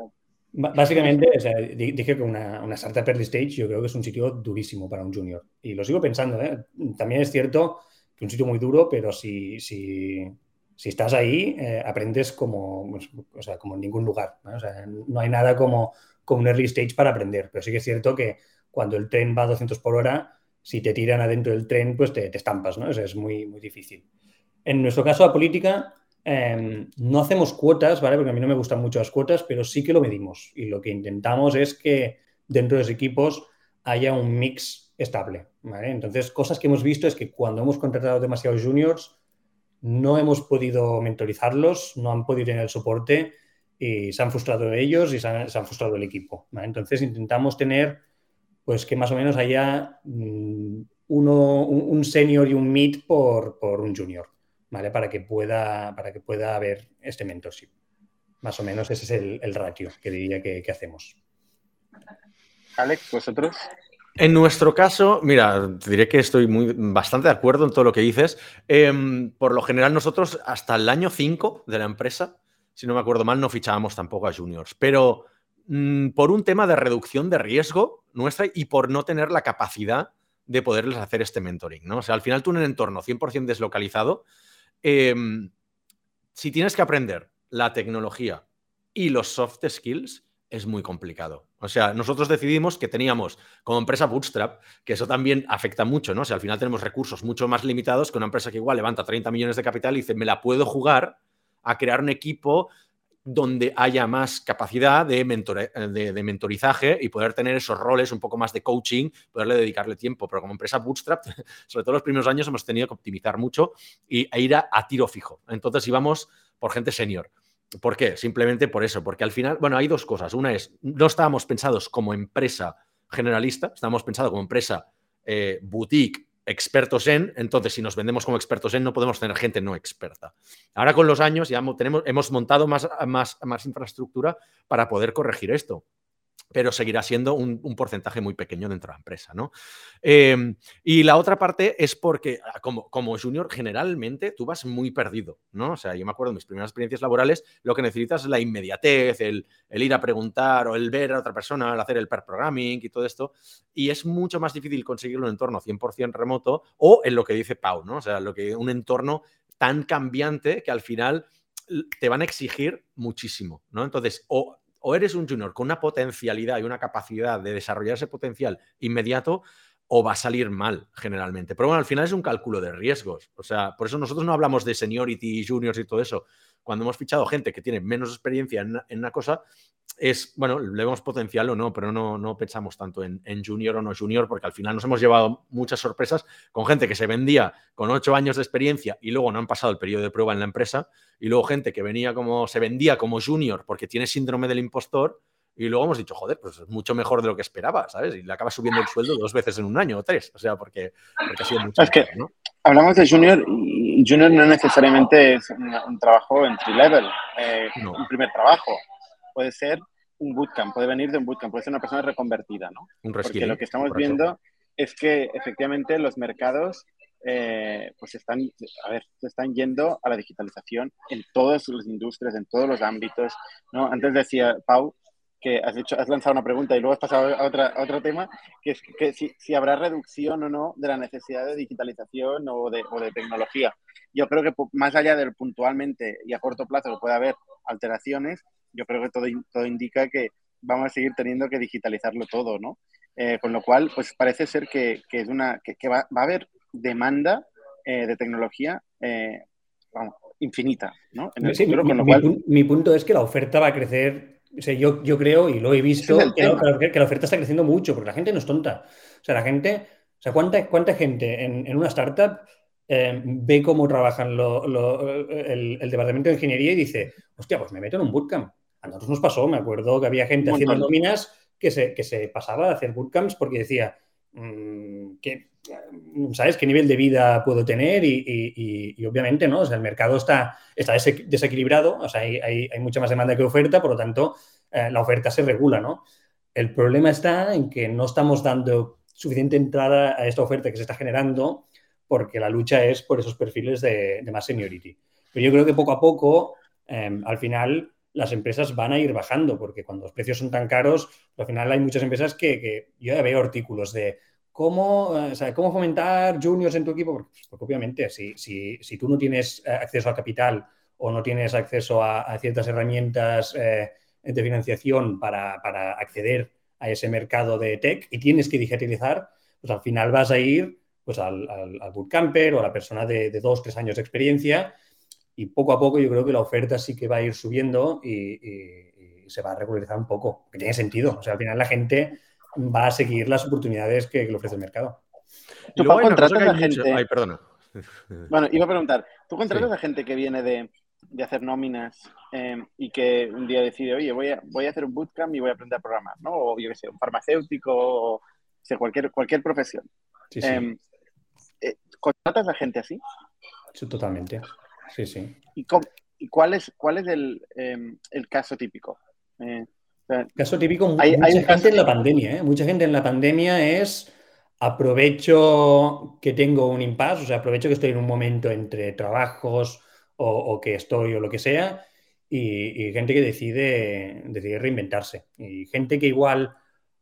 Básicamente, dije que una, una, startup early stage yo creo que es un sitio durísimo para un junior. Y lo sigo pensando. ¿eh? También es cierto que un sitio muy duro, pero si, si, si estás ahí, eh, aprendes como, pues, o sea, como en ningún lugar. ¿no? O hay nada como, como un early stage para aprender. Pero sí que es cierto que cuando el tren va a 200 por hora, si te tiran adentro del tren, pues te, te estampas. ¿no? Eso es muy, muy difícil. En nuestro caso, la política Em, no hacemos cuotas, ¿vale? Porque a mí no me gustan mucho las cuotas, pero sí que lo medimos. Y lo que intentamos es que dentro de los equipos haya un mix estable. Entonces, cosas que hemos visto es que cuando hemos contratado demasiados juniors, no hemos podido mentorizarlos, no han podido tener el soporte y se han frustrado ellos y se han, frustrado el equipo. Entonces, intentamos tener, pues, que más o menos haya mm, uno, un, senior y un mid por, por un junior. ¿Vale? Para que pueda, para que pueda haber este mentorship. Más o menos ese es el, ratio que diría que, hacemos. Alex, vosotros. En nuestro caso, mira, diré que estoy muy, bastante de acuerdo en todo lo que dices. Em, por lo general, nosotros hasta el año 5 de la empresa, si no me acuerdo mal, no fichábamos tampoco a juniors. Pero mm, por un tema de reducción de riesgo nuestra y por no tener la capacidad de poderles hacer este mentoring, ¿no? O sea, al final tú en un entorno 100% deslocalizado, Em, si tienes que aprender la tecnología y los soft skills, es muy complicado. O sea, nosotros decidimos que teníamos como empresa Bootstrap, que eso también afecta mucho, ¿no? O sea, al final tenemos recursos mucho más limitados que una empresa que igual levanta 30 millones de capital y dice, me la puedo jugar a crear un equipo donde haya más capacidad de, de, mentorizaje y poder tener esos roles un poco más de coaching, poderle dedicarle tiempo. Pero como empresa Bootstrap, sobre todo los primeros años hemos tenido que optimizar mucho y, e ir a, tiro fijo. Entonces íbamos por gente senior. ¿Por qué? Simplemente por eso, porque al final, bueno, hay dos cosas. Una es, no estábamos pensados como empresa generalista, estábamos pensados como empresa eh, boutique expertos en, entonces si nos vendemos como expertos en, no podemos tener gente no experta. Ahora con los años ya tenemos, hemos montado más, más, más infraestructura para poder corregir esto pero seguirá siendo un, porcentaje muy pequeño dentro de la empresa, ¿no? Em, y la otra parte es porque ah, como, como junior generalmente tú vas muy perdido, ¿no? O sea, yo me acuerdo de mis primeras experiencias laborales, lo que necesitas es la inmediatez, el, ir a preguntar o el ver a otra persona, el hacer el pair programming y todo esto, y es mucho más difícil conseguirlo en un entorno 100% remoto o en lo que dice Pau, ¿no? O sea, lo que, un entorno tan cambiante que al final te van a exigir muchísimo, ¿no? Entonces, o o eres un junior con una potencialidad y una capacidad de desarrollar ese potencial inmediato, o va a salir mal generalmente. Pero bueno, al final es un cálculo de riesgos. O sea, por eso nosotros no hablamos de seniority, juniors y todo eso. Cuando hemos fichado gente que tiene menos experiencia en una cosa, es, bueno, le vemos potencial o no, pero no, no pensamos tanto en, junior o no junior, porque al final nos hemos llevado muchas sorpresas con gente que se vendía con ocho años de experiencia y luego no han pasado el periodo de prueba en la empresa, y luego gente que venía como, se vendía como junior porque tiene síndrome del impostor, y luego hemos dicho, joder, pues es mucho mejor de lo que esperaba, ¿sabes? Y le acaba subiendo el sueldo dos veces en un año o tres, o sea, porque, ha sido mucho. Es que hablamos de junior y junior no necesariamente es un, trabajo entry level, eh, un primer trabajo puede ser un bootcamp, puede venir de un bootcamp, puede ser una persona reconvertida, ¿no? Un Porque lo que estamos viendo es que efectivamente los mercados eh, pues están, a ver, se están yendo a la digitalización en todas las industrias, en todos los ámbitos. ¿no? Antes decía Pau que has, hecho, has lanzado una pregunta y luego has pasado a, otra, otro tema, que es que si, si, habrá reducción o no de la necesidad de digitalización o de, o de tecnología. Yo creo que más allá del puntualmente y a corto plazo que puede haber alteraciones, yo creo que todo, todo indica que vamos a seguir teniendo que digitalizarlo todo, ¿no? Eh, con lo cual, pues parece ser que, que es una, que, que va, va, a haber demanda eh, de tecnología eh, vamos, infinita, ¿no? En el sí, futuro, mi, con lo mi, cual... mi, punto es que la oferta va a crecer. O sea, yo, yo creo y lo he visto es que, la, que, la, oferta está creciendo mucho porque la gente no es tonta. O sea, la gente, o sea, ¿cuánta, cuánta gente en, en una startup eh, ve cómo trabajan lo, lo, el, el, departamento de ingeniería y dice, hostia, pues me meto en un bootcamp. A nosotros nos pasó, me acuerdo que había gente haciendo nóminas que se, que se pasaba a hacer bootcamps porque decía, mmm, que, ¿sabes qué nivel de vida puedo tener? Y, obviamente, ¿no? El mercado está, está desequilibrado, o sea, hay, hay, mucha más demanda que oferta, por lo tanto, eh, la oferta se regula, ¿no? El problema está en que no estamos dando suficiente entrada a esta oferta que se está generando porque la lucha es por esos perfiles de, más seniority. Pero yo creo que poco a poco, eh, al final, las empresas van a ir bajando, porque cuando los precios son tan caros, al final hay muchas empresas que, yo ya veo artículos de cómo, sea, cómo fomentar juniors en tu equipo, porque, porque obviamente si, si, si, tú no tienes acceso a capital o no tienes acceso a, ciertas herramientas eh, de financiación para, para, acceder a ese mercado de tech y tienes que digitalizar, pues al final vas a ir pues al, al, al bootcamper o a la persona de dos, tres años de experiencia y poco a poco yo creo que la oferta sí que va a ir subiendo y, y, y se va a regularizar un poco, que tiene sentido. O sea, al final la gente va a seguir las oportunidades que, que le ofrece el mercado. ¿Tú contratas a gente? Mucho... Ay, perdona. Bueno, iba a preguntar, ¿tú contratas sí. a gente que viene de, de hacer nóminas eh, y que un día decide, oye, voy a, voy a hacer un bootcamp y voy a aprender a programar, ¿no? O yo qué sé, un farmacéutico o, o sea, cualquier, cualquier profesión. Sí, sí. Eh, eh, ¿Contratas a gente así? Sí, totalmente. Sí, sí. ¿Y, cómo, y cuál es, cuál es el, em, el caso típico? Eh, o sea, caso típico, hay, mucha hay gente caso en la pandemia, ¿eh? Mucha gente en la pandemia es aprovecho que tengo un impasse, o sea, aprovecho que estoy en un momento entre trabajos o, o que estoy o lo que sea, y, y, gente que decide, decide reinventarse. Y gente que igual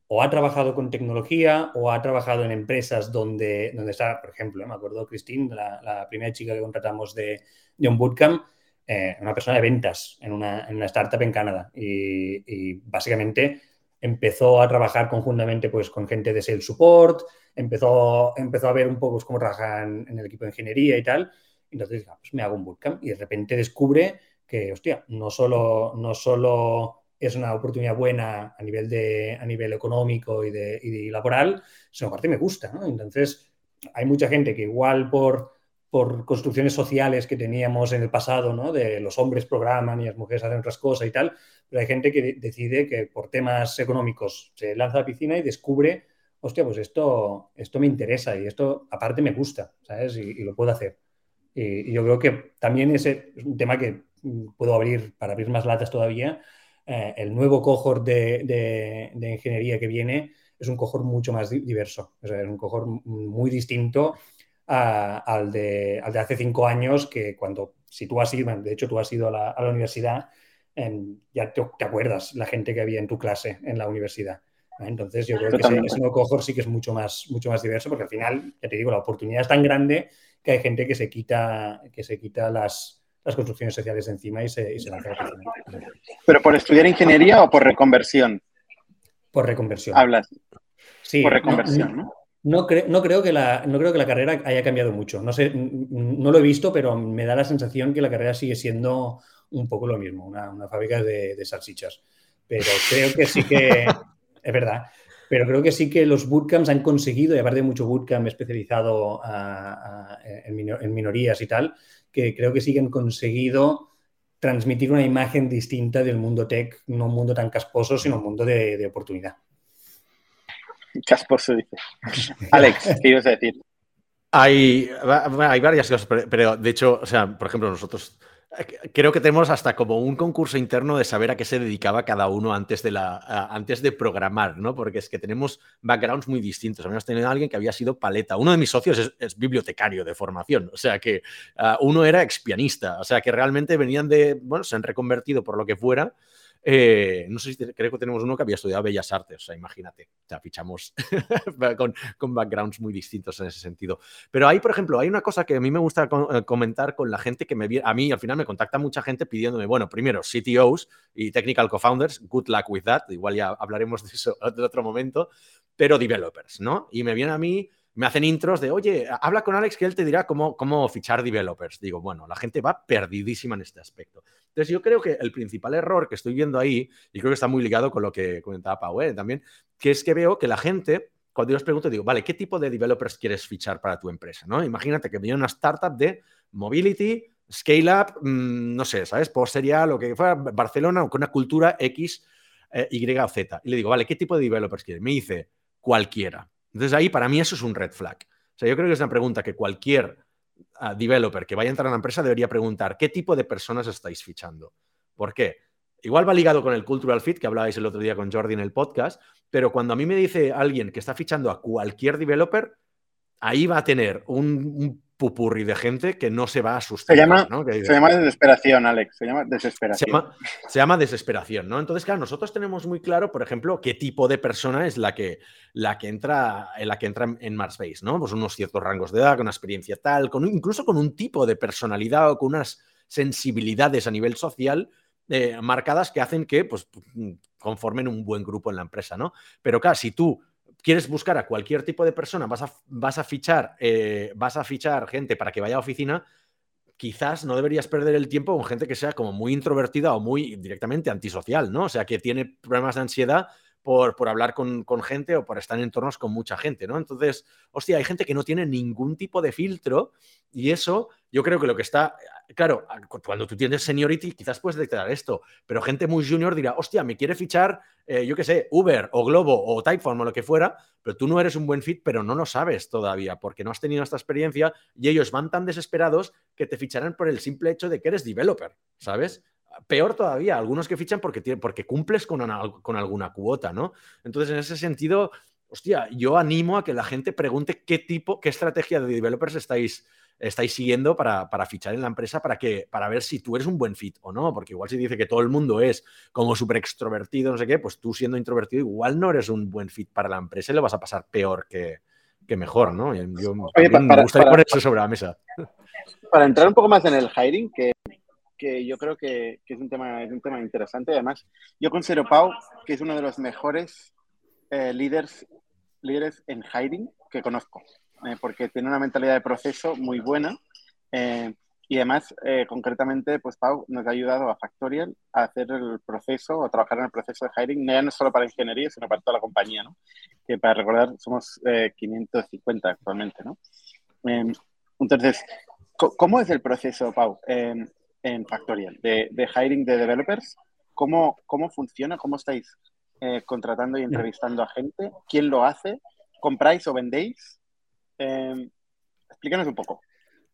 o ha trabajado con tecnología o ha trabajado en empresas donde, donde está, por ejemplo, me acuerdo Christine, la, la primera chica que contratamos de, de un bootcamp, eh, una persona de ventas en una, en una startup en Canadá. Y, y, básicamente empezó a trabajar conjuntamente pues, con gente de sales support, empezó, empezó a ver un poco pues, cómo trabajan en el equipo de ingeniería y tal. Entonces, pues me hago un bootcamp y de repente descubre que, hostia, no solo, no solo es una oportunidad buena a nivel, de, a nivel económico y, de, y laboral, sino aparte me gusta. Entonces, hay mucha gente que igual por por construcciones sociales que teníamos en el pasado, ¿no? De los hombres programan y las mujeres hacen otras cosas y tal, pero hay gente que de decide que por temas económicos se lanza a la piscina y descubre, hostia, pues esto, esto me interesa y esto aparte me gusta, ¿sabes? Y, lo puedo hacer. Y, y, yo creo que también ese es un tema que puedo abrir para abrir más latas todavía. Eh, el nuevo cohort de, de, de, ingeniería que viene es un cohort mucho más diverso, o sea, es un cohort muy distinto a, al, de, al, de, hace cinco años, que cuando, si tú has ido, de hecho tú has ido a la, a la universidad, ya te, te, acuerdas la gente que había en tu clase en la universidad. ¿eh? Entonces yo creo que ese, ese, nuevo cohort sí que es mucho más, mucho más diverso, porque al final, ya te digo, la oportunidad es tan grande que hay gente que se quita, que se quita las, las construcciones sociales de encima y se, y se lanza la. ¿Pero por estudiar ingeniería o por reconversión? Por reconversión. Hablas. Sí, por reconversión, no, ¿no? No, cre no, creo que la, no creo que la carrera haya cambiado mucho. No, sé, no lo he visto, pero me da la sensación que la carrera sigue siendo un poco lo mismo, una, una fábrica de, de, salchichas. Pero creo que sí que, es verdad, pero creo que sí que los bootcamps han conseguido, y aparte de mucho bootcamp especializado a, a, en, minor, en, minorías y tal, que creo que sí que han conseguido transmitir una imagen distinta del mundo tech, no un mundo tan casposo, sino un mundo de, de oportunidad. Casposo dice. Alex, ¿qué ibas a decir? Hay, hay varias cosas, pero, de hecho, o sea, por ejemplo, nosotros Creo que tenemos hasta como un concurso interno de saber a qué se dedicaba cada uno antes de, la, antes de programar, ¿no? Porque es que tenemos backgrounds muy distintos. Habíamos tenido a alguien que había sido paleta. Uno de mis socios es, bibliotecario de formación, o sea que ah, uno era expianista, o sea que realmente venían de, bueno, se han reconvertido por lo que fuera eh, no sé si creo que tenemos uno que había estudiado Bellas Artes, o sea, imagínate, o sea, fichamos con, backgrounds muy distintos en ese sentido. Pero ahí, por ejemplo, hay una cosa que a mí me gusta eh, comentar con la gente que me viene, a mí al final me contacta mucha gente pidiéndome, bueno, primero CTOs y Technical Co-Founders, good luck with that, igual ya hablaremos de eso en otro momento, pero developers, ¿no? Y me vienen a mí me hacen intros de, oye, habla con Alex que él te dirá cómo, cómo fichar developers. Digo, bueno, la gente va perdidísima en este aspecto. Entonces, yo creo que el principal error que estoy viendo ahí, y creo que está muy ligado con lo que comentaba Pau ¿eh? también, que es que veo que la gente, cuando yo les pregunto, digo, vale, ¿qué tipo de developers quieres fichar para tu empresa? ¿no? Imagínate que viene una startup de mobility, scale up, mm, no sé, ¿sabes? Post sería lo que fuera Barcelona con una cultura X, eh, Y o Z. Y le digo, vale, ¿qué tipo de developers quieres? Me dice, cualquiera. Entonces ahí para mí eso es un red flag. O sea, yo creo que es una pregunta que cualquier developer que vaya a entrar a la empresa debería preguntar, ¿qué tipo de personas estáis fichando? ¿Por qué? Igual va ligado con el cultural fit que hablabais el otro día con Jordi en el podcast, pero cuando a mí me dice alguien que está fichando a cualquier developer, ahí va a tener un pupurri de gente que no se va a asustar. Se llama, se llama desesperación, Alex. Se llama desesperación. Se llama, desesperación, ¿no? Entonces, claro, nosotros tenemos muy claro, por ejemplo, qué tipo de persona es la que, la que entra en la que entra en Marsbase, ¿no? Pues unos ciertos rangos de edad, con una experiencia tal, con, incluso con un tipo de personalidad o con unas sensibilidades a nivel social eh, marcadas que hacen que pues, conformen un buen grupo en la empresa, ¿no? Pero claro, si tú quieres buscar a cualquier tipo de persona, vas a, vas a fichar, eh, vas a fichar gente para que vaya a oficina, quizás no deberías perder el tiempo con gente que sea como muy introvertida o muy directamente antisocial, ¿no? O sea, que tiene problemas de ansiedad por, por hablar con, con, gente o por estar en entornos con mucha gente, ¿no? Entonces, hostia, hay gente que no tiene ningún tipo de filtro y eso yo creo que lo que está, claro, cuando tú tienes seniority quizás puedes detectar esto, pero gente muy junior dirá, hostia, me quiere fichar, eh, yo qué sé, Uber o Globo o Typeform o lo que fuera, pero tú no eres un buen fit, pero no lo sabes todavía porque no has tenido esta experiencia y ellos van tan desesperados que te ficharán por el simple hecho de que eres developer, ¿sabes? Peor todavía, algunos que fichan porque, porque cumples con, con alguna cuota, ¿no? Entonces, en ese sentido, hostia, yo animo a que la gente pregunte qué tipo, qué estrategia de developers estáis estáis siguiendo para, fichar en la empresa para, que, para ver si tú eres un buen fit o no, porque igual si dice que todo el mundo es como súper extrovertido, no sé qué, pues tú siendo introvertido igual no eres un buen fit para la empresa y lo vas a pasar peor que, mejor, ¿no? Yo me gustaría poner eso sobre la mesa. Para entrar un poco más en el hiring, que, que yo creo que, es, un tema, es un tema interesante, además, yo considero Pau que es uno de los mejores eh, líderes, líderes en hiring que conozco. Eh, porque tiene una mentalidad de proceso muy buena. Eh, y además, eh, concretamente, pues Pau nos ha ayudado a Factorial a hacer el proceso o trabajar en el proceso de hiring, ya no solo para ingeniería, sino para toda la compañía, ¿no? Que para recordar, somos 550 actualmente, ¿no? entonces, ¿cómo es el proceso, Pau, en Factorial de, de, hiring de developers? ¿Cómo, cómo funciona? ¿Cómo estáis contratando y entrevistando a gente? ¿Quién lo hace? ¿Compráis o vendéis? Eh, explícanos un poco.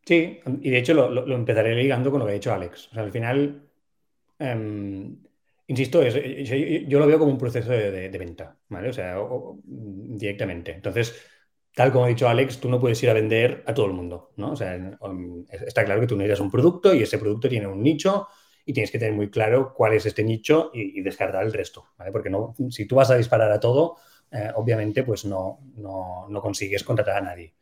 Sí, y de hecho lo, empezaré ligando con lo que ha dicho Alex. O sea, al final, em, insisto, yo, lo veo como un proceso de, venta, ¿vale? O sea, directamente. Entonces, tal como ha dicho Alex, tú no puedes ir a vender a todo el mundo, ¿no? O sea, está claro que tú necesitas un producto y ese producto tiene un nicho y tienes que tener muy claro cuál es este nicho y, descartar el resto. Porque no, si tú vas a disparar a todo, eh, obviamente pues no, no, consigues contratar a nadie.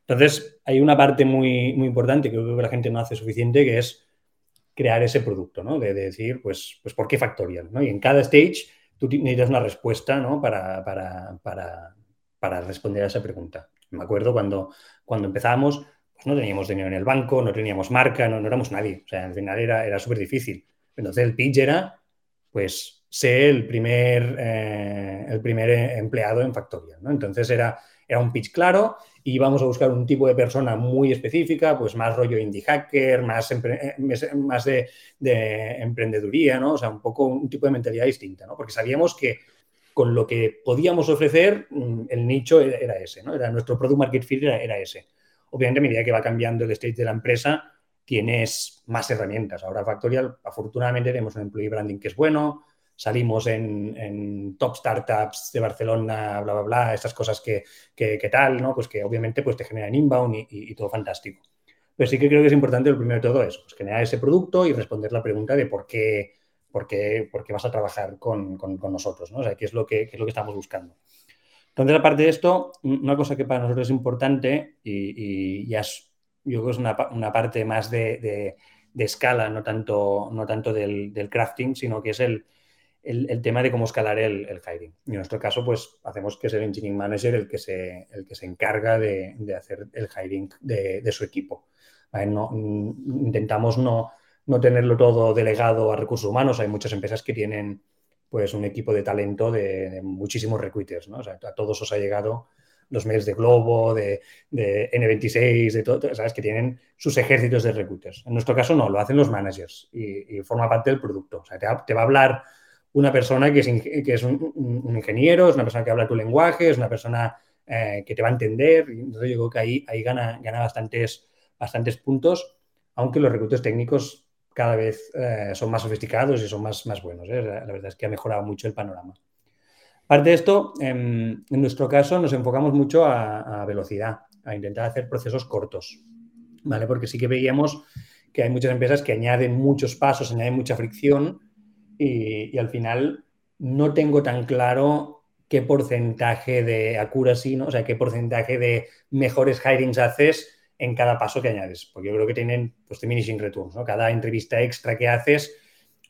Entonces, hay una parte muy, muy importante que creo que la gente no hace suficiente, que es crear ese producto, ¿no? De, decir, pues, pues, ¿por qué Factorial? ¿no? Y en cada stage tú necesitas una respuesta, ¿no? Para, para, para, para responder a esa pregunta. Me acuerdo cuando, cuando empezamos, pues no teníamos dinero en el banco, no teníamos marca, no, no éramos nadie. O sea, al final era, era súper difícil. Entonces el pitch era, pues, sé el primer, eh, el primer empleado en Factorial. ¿no? Entonces era, era un pitch claro y íbamos a buscar un tipo de persona muy específica, pues más rollo indie hacker, más, eh, más de, emprendeduría, ¿no? O sea, un poco un tipo de mentalidad distinta, ¿no? Porque sabíamos que con lo que podíamos ofrecer, mm, el nicho era ese, ¿no? Era nuestro product market fit era, ese. Obviamente, a medida que va cambiando el state de la empresa, tienes más herramientas. Ahora Factorial, afortunadamente, tenemos un employee branding que es bueno, salimos en, top startups de Barcelona, bla, bla, bla, estas cosas que, que, tal, ¿no? Pues que obviamente pues, te generan inbound y, todo fantástico. Pero sí que creo que es importante, lo primero de todo, es pues, generar ese producto y responder la pregunta de por qué, por qué, vas a trabajar con, con, nosotros, ¿no? O sea, qué es lo que, qué es lo que estamos buscando. Entonces, aparte de esto, una cosa que para nosotros es importante y, ya es, yo creo es una, una parte más de, de, escala, no tanto, no tanto del, del crafting, sino que es el, el, tema de cómo escalar el, el, hiring. Y en nuestro caso, pues hacemos que es el engineering manager el que se, el que se encarga de, de hacer el hiring de, de su equipo. Intentamos no, no, tenerlo todo delegado a recursos humanos. Hay muchas empresas que tienen pues un equipo de talento de, muchísimos recruiters. ¿no? A todos os ha llegado los mails de Globo, de, de N26, de todo, ¿sabes? Que tienen sus ejércitos de recruiters. En nuestro caso no, lo hacen los managers y, forma parte del producto. Te va a hablar una persona que es, que es un, ingeniero, es una persona que habla tu lenguaje, es una persona eh, que te va a entender. Entonces yo creo que ahí, ahí gana, gana bastantes, bastantes puntos, aunque los recursos técnicos cada vez eh, son más sofisticados y son más, más buenos. ¿eh? La, verdad es que ha mejorado mucho el panorama. Aparte de esto, en, en nuestro caso nos enfocamos mucho a, a, velocidad, a intentar hacer procesos cortos, ¿vale? Porque sí que veíamos que hay muchas empresas que añaden muchos pasos, añaden mucha fricción y, al final no tengo tan claro qué porcentaje de accuracy, ¿no? o sea, qué porcentaje de mejores hirings haces en cada paso que añades, porque yo creo que tienen pues, diminishing returns, ¿no? Cada entrevista extra que haces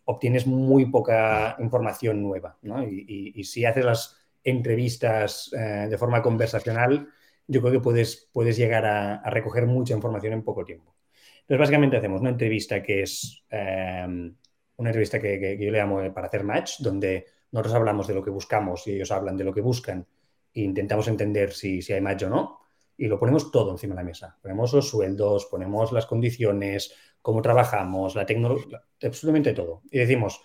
obtienes muy poca información nueva, ¿no? y, si haces las entrevistas eh, de forma conversacional, yo creo que puedes, puedes llegar a, a, recoger mucha información en poco tiempo. Entonces, básicamente hacemos una entrevista que es eh, una entrevista que, yo le llamo para hacer match, donde nosotros hablamos de lo que buscamos y ellos hablan de lo que buscan e intentamos entender si, si hay match o no y lo ponemos todo encima de la mesa. Ponemos los sueldos, ponemos las condiciones, cómo trabajamos, la tecnología, absolutamente todo. Y decimos,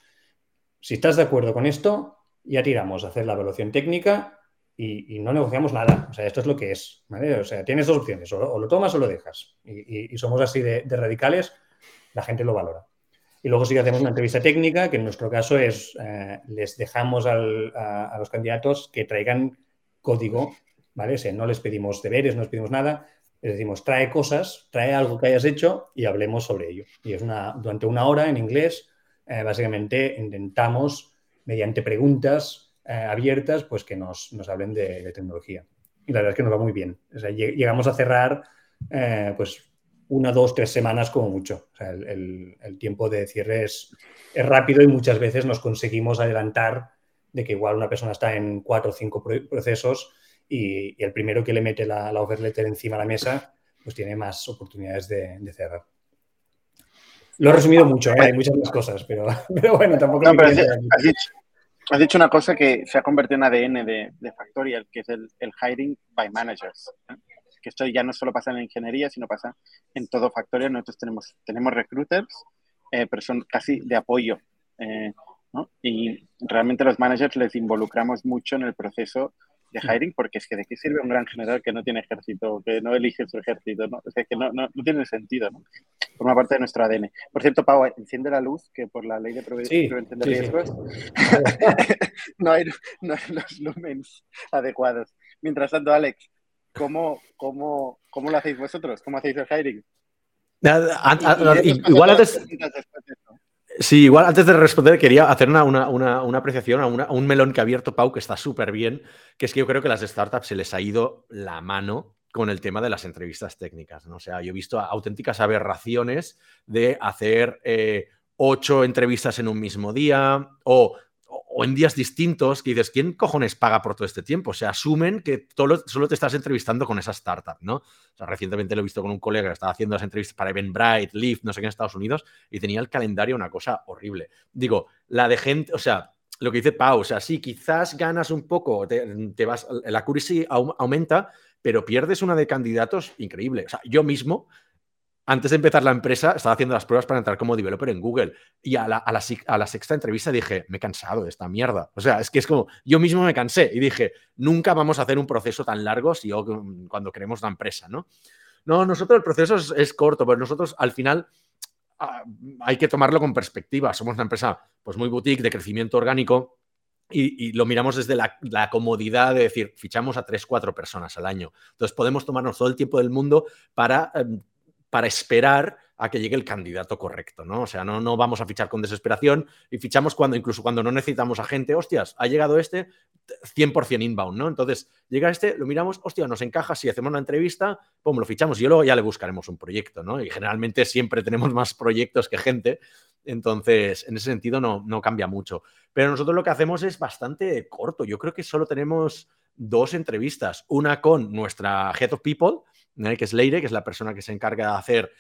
si estás de acuerdo con esto, ya tiramos a hacer la evaluación técnica y, no negociamos nada. O sea, esto es lo que es. O sea, tienes dos opciones, o, lo tomas o lo dejas. Y, somos así de, radicales, la gente lo valora. Y luego sí que hacemos una entrevista técnica, que en nuestro caso es, eh, les dejamos a, los candidatos que traigan código, ¿vale? O sea, no les pedimos deberes, no les pedimos nada, les decimos, trae cosas, trae algo que hayas hecho y hablemos sobre ello. Y es una, durante una hora en inglés, eh, básicamente intentamos, mediante preguntas eh, abiertas, pues que nos, nos hablen de, tecnología. Y la verdad es que nos va muy bien. Llegamos a cerrar, eh, pues una, dos, tres semanas como mucho. El, tiempo de cierre es, es, rápido y muchas veces nos conseguimos adelantar de que igual una persona está en cuatro o cinco procesos y, y el primero que le mete la, la offer letter encima de la mesa, pues tiene más oportunidades de, de cerrar. Lo he resumido mucho, ¿eh? hay muchas más cosas, pero, pero bueno, tampoco... No, pero has, has, dicho, has, dicho, una cosa que se ha convertido en ADN de, de Factorial, que es el, el hiring by managers. ¿eh? que esto ya no solo pasa en la ingeniería, sino pasa en todo Factorial. Nosotros tenemos, tenemos recruiters, eh, pero son casi de apoyo. Eh, ¿no? Y realmente los managers les involucramos mucho en el proceso de hiring, porque es que de qué sirve un gran general que no tiene ejército, que no elige su ejército, ¿no? O sea, que no, no, no tiene sentido, ¿no? Forma parte de nuestro ADN. Por cierto, Pau, enciende la luz, que por la ley de prevención sí, de sí, riesgos sí. no, hay, no hay los lumens adecuados. Mientras tanto, Alex, ¿Cómo, cómo, cómo lo hacéis vosotros? ¿Cómo hacéis el hiring? igual antes, sí, igual antes de responder quería hacer una, una, una, una apreciación a, un melón que ha abierto Pau que está súper bien, que es que yo creo que a las startups se les ha ido la mano con el tema de las entrevistas técnicas. ¿no? O sea, yo he visto auténticas aberraciones de hacer eh, ocho entrevistas en un mismo día o o en días distintos que dices, ¿quién cojones paga por todo este tiempo? O sea, asumen que todo, solo te estás entrevistando con esa startup, ¿no? O sea, recientemente lo he visto con un colega que estaba haciendo las entrevistas para Eventbrite, Lyft, no sé qué en Estados Unidos, y tenía el calendario una cosa horrible. Digo, la de gente, o sea, lo que dice Pau, o sea, sí, quizás ganas un poco, te, te vas, la accuracy aumenta, pero pierdes una de candidatos increíble. O sea, yo mismo antes de empezar la empresa, estaba haciendo las pruebas para entrar como developer en Google. Y a la, a la, a la sexta entrevista dije, me he cansado de esta mierda. O sea, es que es como, yo mismo me cansé y dije, nunca vamos a hacer un proceso tan largo si yo, cuando queremos una empresa, ¿no? No, nosotros el proceso es, es corto, pero nosotros al final ah, hay que tomarlo con perspectiva. Somos una empresa pues, muy boutique, de crecimiento orgánico, y, lo miramos desde la, comodidad de decir, fichamos a tres, cuatro personas al año. Entonces podemos tomarnos todo el tiempo del mundo para, em, para esperar a que llegue el candidato correcto, ¿no? O sea, no, no vamos a fichar con desesperación y fichamos cuando, incluso cuando no necesitamos a gente, hostias, ha llegado este 100% inbound, ¿no? Entonces, llega este, lo miramos, hostia, nos encaja, si hacemos una entrevista, pues lo fichamos y luego ya le buscaremos un proyecto, ¿no? Y generalmente siempre tenemos más proyectos que gente, entonces, en ese sentido no, no cambia mucho. Pero nosotros lo que hacemos es bastante corto, yo creo que solo tenemos dos entrevistas, una con nuestra Head of People, que es Leire, que es la persona que se encarga de hacer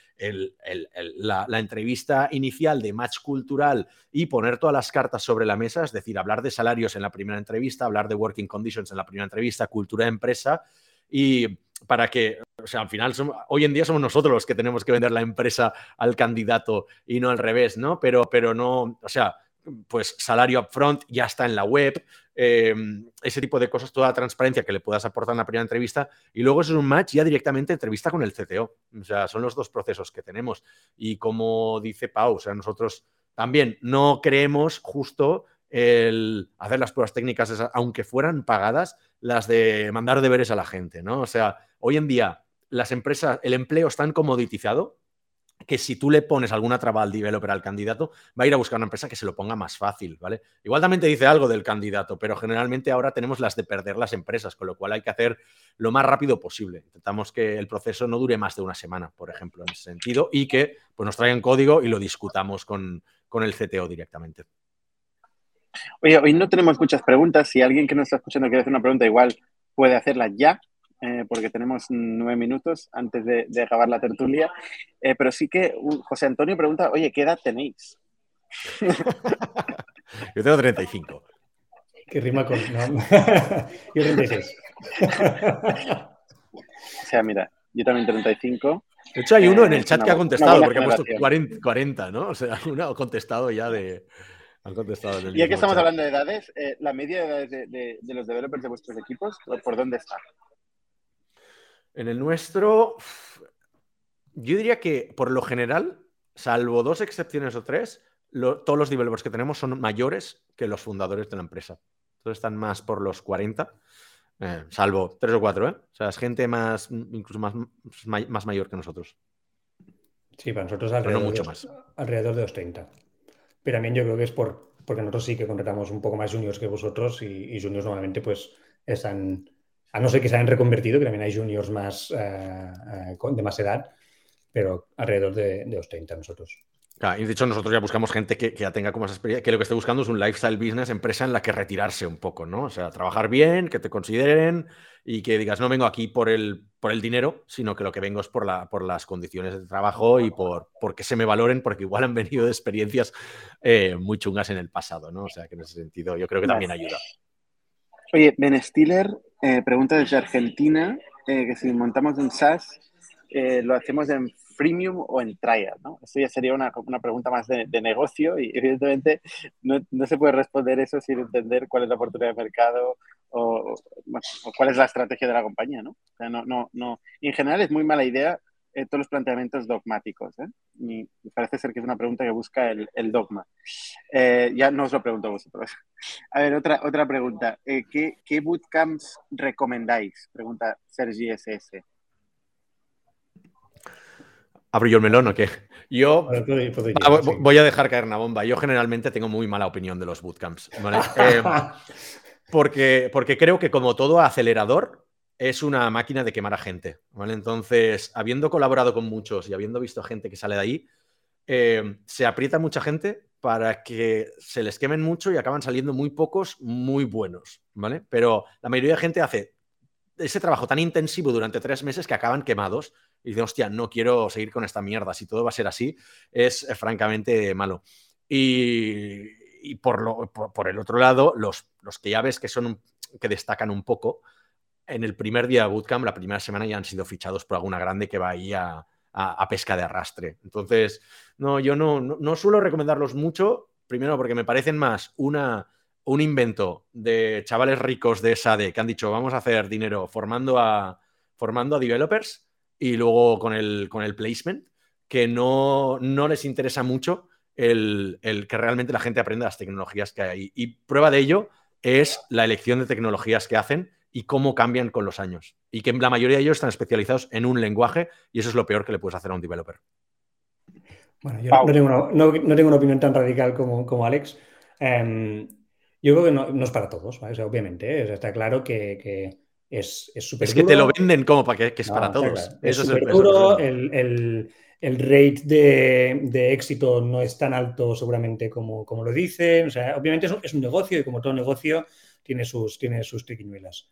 la, entrevista inicial de match cultural y poner todas las cartas sobre la mesa, es decir, hablar de salarios en la primera entrevista, hablar de working conditions en la primera entrevista, cultura de empresa y para que, o sea, al final, hoy en día somos nosotros los que tenemos que vender la empresa al candidato y no al revés, ¿no? Pero, pero no, o sea, pues salario upfront ya está en la web, em, ese tipo de cosas, toda la transparencia que le puedas aportar en la primera entrevista y luego es un match ya directamente entrevista con el CTO. O sea, son los dos procesos que tenemos. Y como dice Pau, nosotros también no creemos justo el hacer las pruebas técnicas, aunque fueran pagadas, las de mandar deberes a la gente, ¿no? O sea, hoy en día las empresas, el empleo está tan que si tú le pones alguna traba al developer al candidato, va a ir a buscar una empresa que se lo ponga más fácil, ¿vale? Igual también te dice algo del candidato, pero generalmente ahora tenemos las de perder las empresas, con lo cual hay que hacer lo más rápido posible. Intentamos que el proceso no dure más de una semana, por ejemplo, en ese sentido, y que pues, nos traigan código y lo discutamos con, con el CTO directamente. Oye, hoy no tenemos muchas preguntas. Si alguien que nos está escuchando quiere hacer una pregunta, igual puede hacerla ya, eh, porque tenemos nueve minutos antes de, acabar la tertulia. Eh, pero sí que uh, José Antonio pregunta, oye, ¿qué edad tenéis? Yo tengo 35. Que rima con... No. yo 36. o sea, mira, yo también 35. De hecho, hay uno en el chat que ha contestado, porque ha puesto 40, ¿no? O sea, uno ha contestado ya de... Han contestado y ya que estamos hablando de edades, eh, ¿la media de edades de, de, los developers de vuestros equipos, por dónde está? En el nuestro, yo diría que por lo general, salvo dos excepciones o tres, todos los developers que tenemos son mayores que los fundadores de la empresa. Entonces están más por los 40, eh, salvo tres o cuatro, ¿eh? O sea, es gente más, incluso más, más mayor que nosotros. Sí, para nosotros alrededor, no mucho de, más. alrededor de los 30. Pero también yo creo que es por, porque nosotros sí que contratamos un poco más juniors que vosotros y, y juniors normalmente pues están a no ser que se hayan reconvertido, que también hay juniors más, eh, eh, de más edad, pero alrededor de, de los 30 nosotros. y de hecho nosotros ya buscamos gente que, ya tenga como esa experiencia, que lo que esté buscando es un lifestyle business, empresa en la que retirarse un poco, ¿no? O sea, trabajar bien, que te consideren y que digas, no vengo aquí por el, por el dinero, sino que lo que vengo es por, la, por las condiciones de trabajo y por, que se me valoren, porque igual han venido de experiencias eh, muy chungas en el pasado, ¿no? O sea, que en ese sentido yo creo que también ayuda. Oye, Ben Stiller eh, pregunta desde Argentina eh, que si montamos un SaaS, eh, lo hacemos en freemium o en trial, ¿no? Eso ya sería una, una pregunta más de, negocio y evidentemente no, no, se puede responder eso sin entender cuál es la oportunidad de mercado o, cuál es la estrategia de la compañía, ¿no? O sea, no, no, no. En general es muy mala idea eh, todos los planteamientos dogmáticos. ¿eh? Y parece ser que es una pregunta que busca el, dogma. Eh, ya no os lo pregunto a vosotros. A ver, otra, otra pregunta. ¿qué, ¿qué, bootcamps recomendáis? Pregunta Sergi SS. ¿Abro yo el melón o qué? Yo ah, voy a dejar caer una bomba. Yo generalmente tengo muy mala opinión de los bootcamps. porque, porque creo que como todo acelerador, es una máquina de quemar a gente. ¿vale? Entonces, habiendo colaborado con muchos y habiendo visto gente que sale de ahí, eh, se aprieta mucha gente para que se les quemen mucho y acaban saliendo muy pocos muy buenos. ¿vale? Pero la mayoría de gente hace ese trabajo tan intensivo durante tres meses que acaban quemados y dicen, hostia, no quiero seguir con esta mierda. Si todo va a ser así, es eh, francamente malo. Y, por, lo, por, el otro lado, los, los que ya ves que son que destacan un poco, en el primer día de Bootcamp, la primera semana, ya han sido fichados por alguna grande que va ahí a, pesca de arrastre. Entonces, no, yo no, no, suelo recomendarlos mucho, primero porque me parecen más una, un invento de chavales ricos de SADE que han dicho vamos a hacer dinero formando a, formando a developers y luego con el, con el placement que no, no les interesa mucho el, que realmente la gente aprenda las tecnologías que hay. Y prueba de ello es la elección de tecnologías que hacen y cómo cambian con los años. Y que la mayoría de ellos están especializados en un lenguaje y eso es lo peor que le puedes hacer a un developer. Bueno, yo no tengo, una, opinión tan radical como, como Alex. Em, yo creo que no, es para todos, obviamente. ¿eh? está claro que, es súper Es que te lo venden como para que, es para todos. Es eso es el, el, el, rate de, éxito no es tan alto seguramente como, como lo dicen. O sea, obviamente es un, negocio y como todo negocio tiene sus, tiene sus triquiñuelas.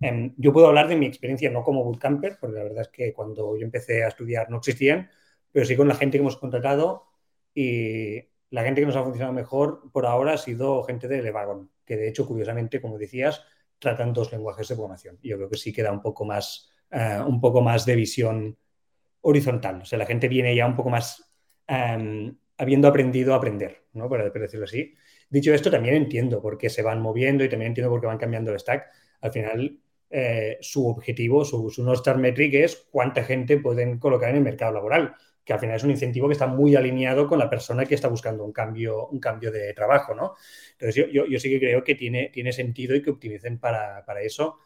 Em, yo puedo hablar de mi experiencia no como bootcamper, porque la verdad es que cuando yo empecé a estudiar no existían, pero sí con la gente que hemos contratado y la gente que nos ha funcionado mejor por ahora ha sido gente de Levagon, que de hecho, curiosamente, como decías, tratan dos lenguajes de programación. Yo creo que sí queda un poco más, eh, un poco más de visión horizontal. O sea, la gente viene ya un poco más em, habiendo aprendido a aprender, ¿no? Para decirlo así. Dicho esto, también entiendo por qué se van moviendo y también entiendo por qué van cambiando el stack. Al final, eh, su objetivo, su, su North Star Metric es cuánta gente pueden colocar en el mercado laboral que al final es un incentivo que está muy alineado con la persona que está buscando un cambio, un cambio de trabajo, ¿no? Entonces yo, yo, sí que creo que tiene, tiene sentido y que optimicen para, para, eso,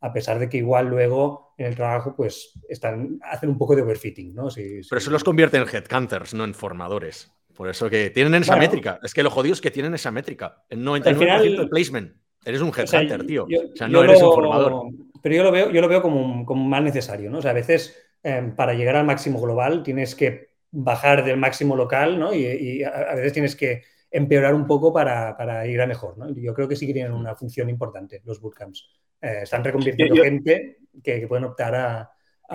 a pesar de que igual luego en el trabajo pues están, hacen un poco de overfitting, ¿no? Pero eso los convierte en headhunters, no en formadores. Por eso que tienen esa métrica. Es que lo jodido es que tienen esa métrica. El 99% de placement. Eres un headhunter, tío. O sea, no eres un formador. Pero yo lo veo, yo lo veo como, como más necesario, ¿no? O sea, a veces Em, para llegar al máximo global tienes que bajar del máximo local, ¿no? Y, a, veces tienes que empeorar un poco para, ir a mejor, ¿no? Yo creo que sí que tienen una función importante los bootcamps. Eh, están reconvirtiendo gente que, pueden optar a,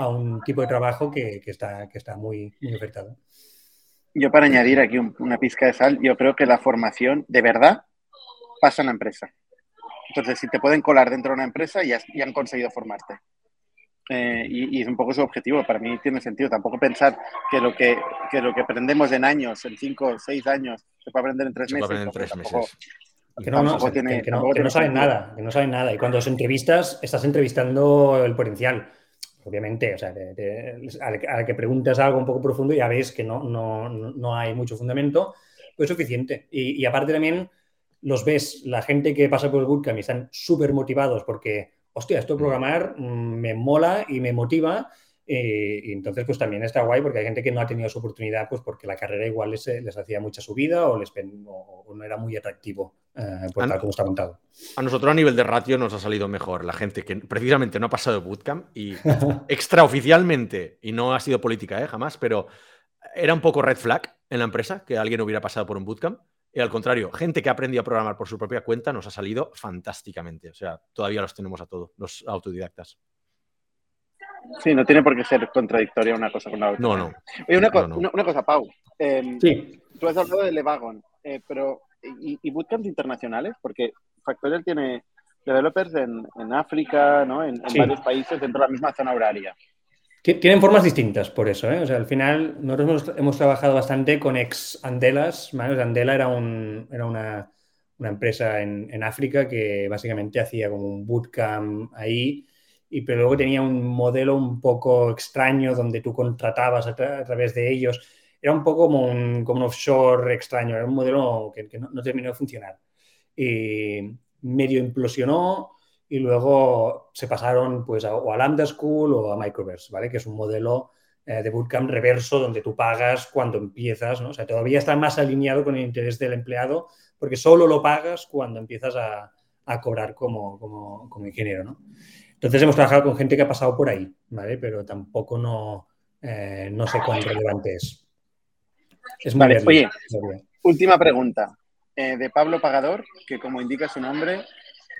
un tipo de trabajo que, está, que está muy, muy ofertado. Yo para añadir aquí una pizca de sal, yo creo que la formación de verdad pasa en la empresa. Entonces, si te pueden colar dentro de una empresa, ya, ya han conseguido formarte. Eh, y, es un poco su objetivo. Para mí tiene sentido. Tampoco pensar que lo que, que lo que aprendemos en años, en cinco o seis años, se puede aprender en tres meses. En tres meses. Que no, no, tiene, que, no, saben nada, que no saben nada. Y cuando los entrevistas, estás entrevistando el potencial. Obviamente, o sea, a, que preguntas algo un poco profundo ya ves que no, no, no hay mucho fundamento, pues es suficiente. Y, y aparte también los ves, la gente que pasa por el bootcamp y están súper motivados porque hostia, esto de programar mm, me mola y me motiva. Eh, y entonces, pues también está guay porque hay gente que no ha tenido su oportunidad, pues porque la carrera igual les, les hacía mucha subida o, les, o, no era muy atractivo, eh, por tal como está montado. A nosotros a nivel de ratio nos ha salido mejor la gente que precisamente no ha pasado bootcamp y extraoficialmente, y no ha sido política, ¿eh? jamás, pero era un poco red flag en la empresa que alguien hubiera pasado por un bootcamp. Y al contrario, gente que ha aprendido a programar por su propia cuenta nos ha salido fantásticamente. O sea, todavía los tenemos a todos, los autodidactas. Sí, no tiene por qué ser contradictoria una cosa con la otra. No, no. Oye, una, cosa, Pau. Em, sí. Tú has hablado de Levagon, eh, pero ¿y, bootcamps internacionales? Porque Factorial tiene developers en, África, ¿no? En, varios países dentro de la misma zona horaria. Tienen formas distintas por eso, ¿eh? O sea, al final nosotros hemos, trabajado bastante con ex Andelas, Andela era, un, era una, empresa en, África que básicamente hacía como un bootcamp ahí, y, pero luego tenía un modelo un poco extraño donde tú contratabas a, través de ellos. Era un poco como un, como un offshore extraño, era un modelo que, no, no terminó de funcionar. Y medio implosionó, y luego se pasaron pues a, o a Lambda School o a Microverse, ¿vale? Que es un modelo eh, de bootcamp reverso donde tú pagas cuando empiezas, ¿no? O sea, todavía está más alineado con el interés del empleado porque solo lo pagas cuando empiezas a, a cobrar como, como, como, ingeniero, ¿no? Entonces hemos trabajado con gente que ha pasado por ahí, ¿vale? Pero tampoco no, eh, no sé cuán relevante es. es vale, oye, última pregunta. Eh, de Pablo Pagador, que como indica su nombre,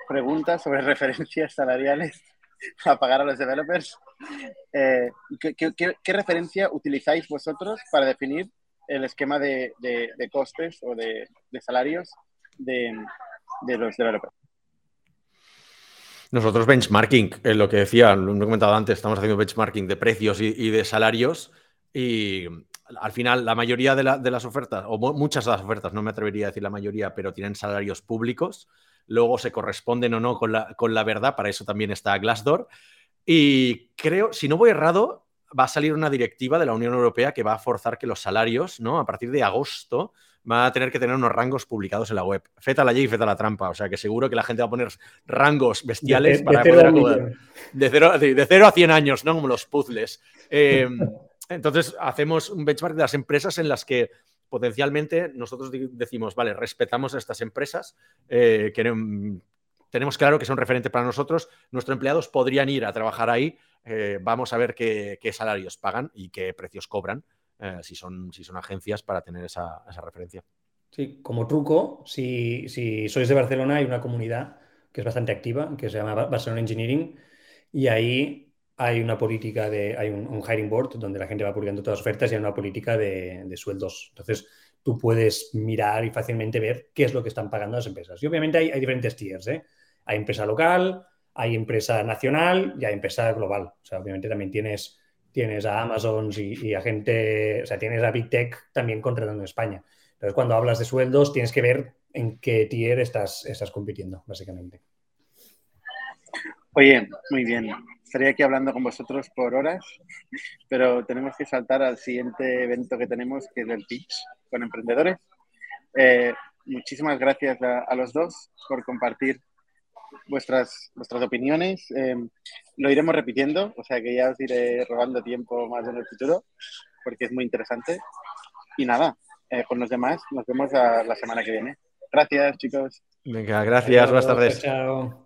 preguntas sobre referencias salariales a pagar a los developers. Eh, ¿qué, referencia utilizáis vosotros para definir el esquema de, costes o de, salarios de, los developers? Nosotros benchmarking, es lo que decía, lo he comentado antes, estamos haciendo benchmarking de precios y, de salarios y al final la mayoría de, de, las ofertas, o muchas de las ofertas, no me atrevería a decir la mayoría, pero tienen salarios públicos luego se corresponden o no con la, con la verdad, para eso también está Glassdoor. Y creo, si no voy errado, va a salir una directiva de la Unión Europea que va a forzar que los salarios, ¿no? A partir de agosto, va a tener que tener unos rangos publicados en la web. Feta la ley y feta la trampa. O sea que seguro que la gente va a poner rangos bestiales para poder acomodar. De cero, de, cero, a 100 años, ¿no? Como los puzzles. Em, entonces, hacemos un benchmark de las empresas en las que potencialmente nosotros decimos, vale, respetamos a estas empresas, eh, tenemos claro que son referentes para nosotros, nuestros empleados podrían ir a trabajar ahí, eh, vamos a ver qué, salarios pagan y qué precios cobran eh, si, son, si son agencias para tener esa, referencia. Sí, como truco, si, si, sois de Barcelona hay una comunidad que es bastante activa, que se llama Barcelona Engineering, y ahí hay una política de, hay un, hiring board donde la gente va publicando todas las ofertas y hay una política de, sueldos. Entonces, tú puedes mirar y fácilmente ver qué es lo que están pagando las empresas. Y obviamente hay, diferentes tiers, ¿eh? Hay empresa local, hay empresa nacional y hay empresa global. O sea, obviamente también tienes, tienes a Amazon y, a gente, o sea, tienes a Big Tech también contratando en España. Entonces, cuando hablas de sueldos, tienes que ver en qué tier estás, estás compitiendo, básicamente. Oye, muy bien. Estaría aquí hablando con vosotros por horas, pero tenemos que saltar al siguiente evento que tenemos, que es el pitch con emprendedores. Eh, muchísimas gracias a, los dos por compartir vuestras, vuestras opiniones. Em, lo iremos repitiendo, o sea que ya os iré robando tiempo más en el futuro, porque es muy interesante. Y nada, eh, con los demás nos vemos la semana que viene. Gracias, chicos. Venga, gracias, buenas tardes. Chao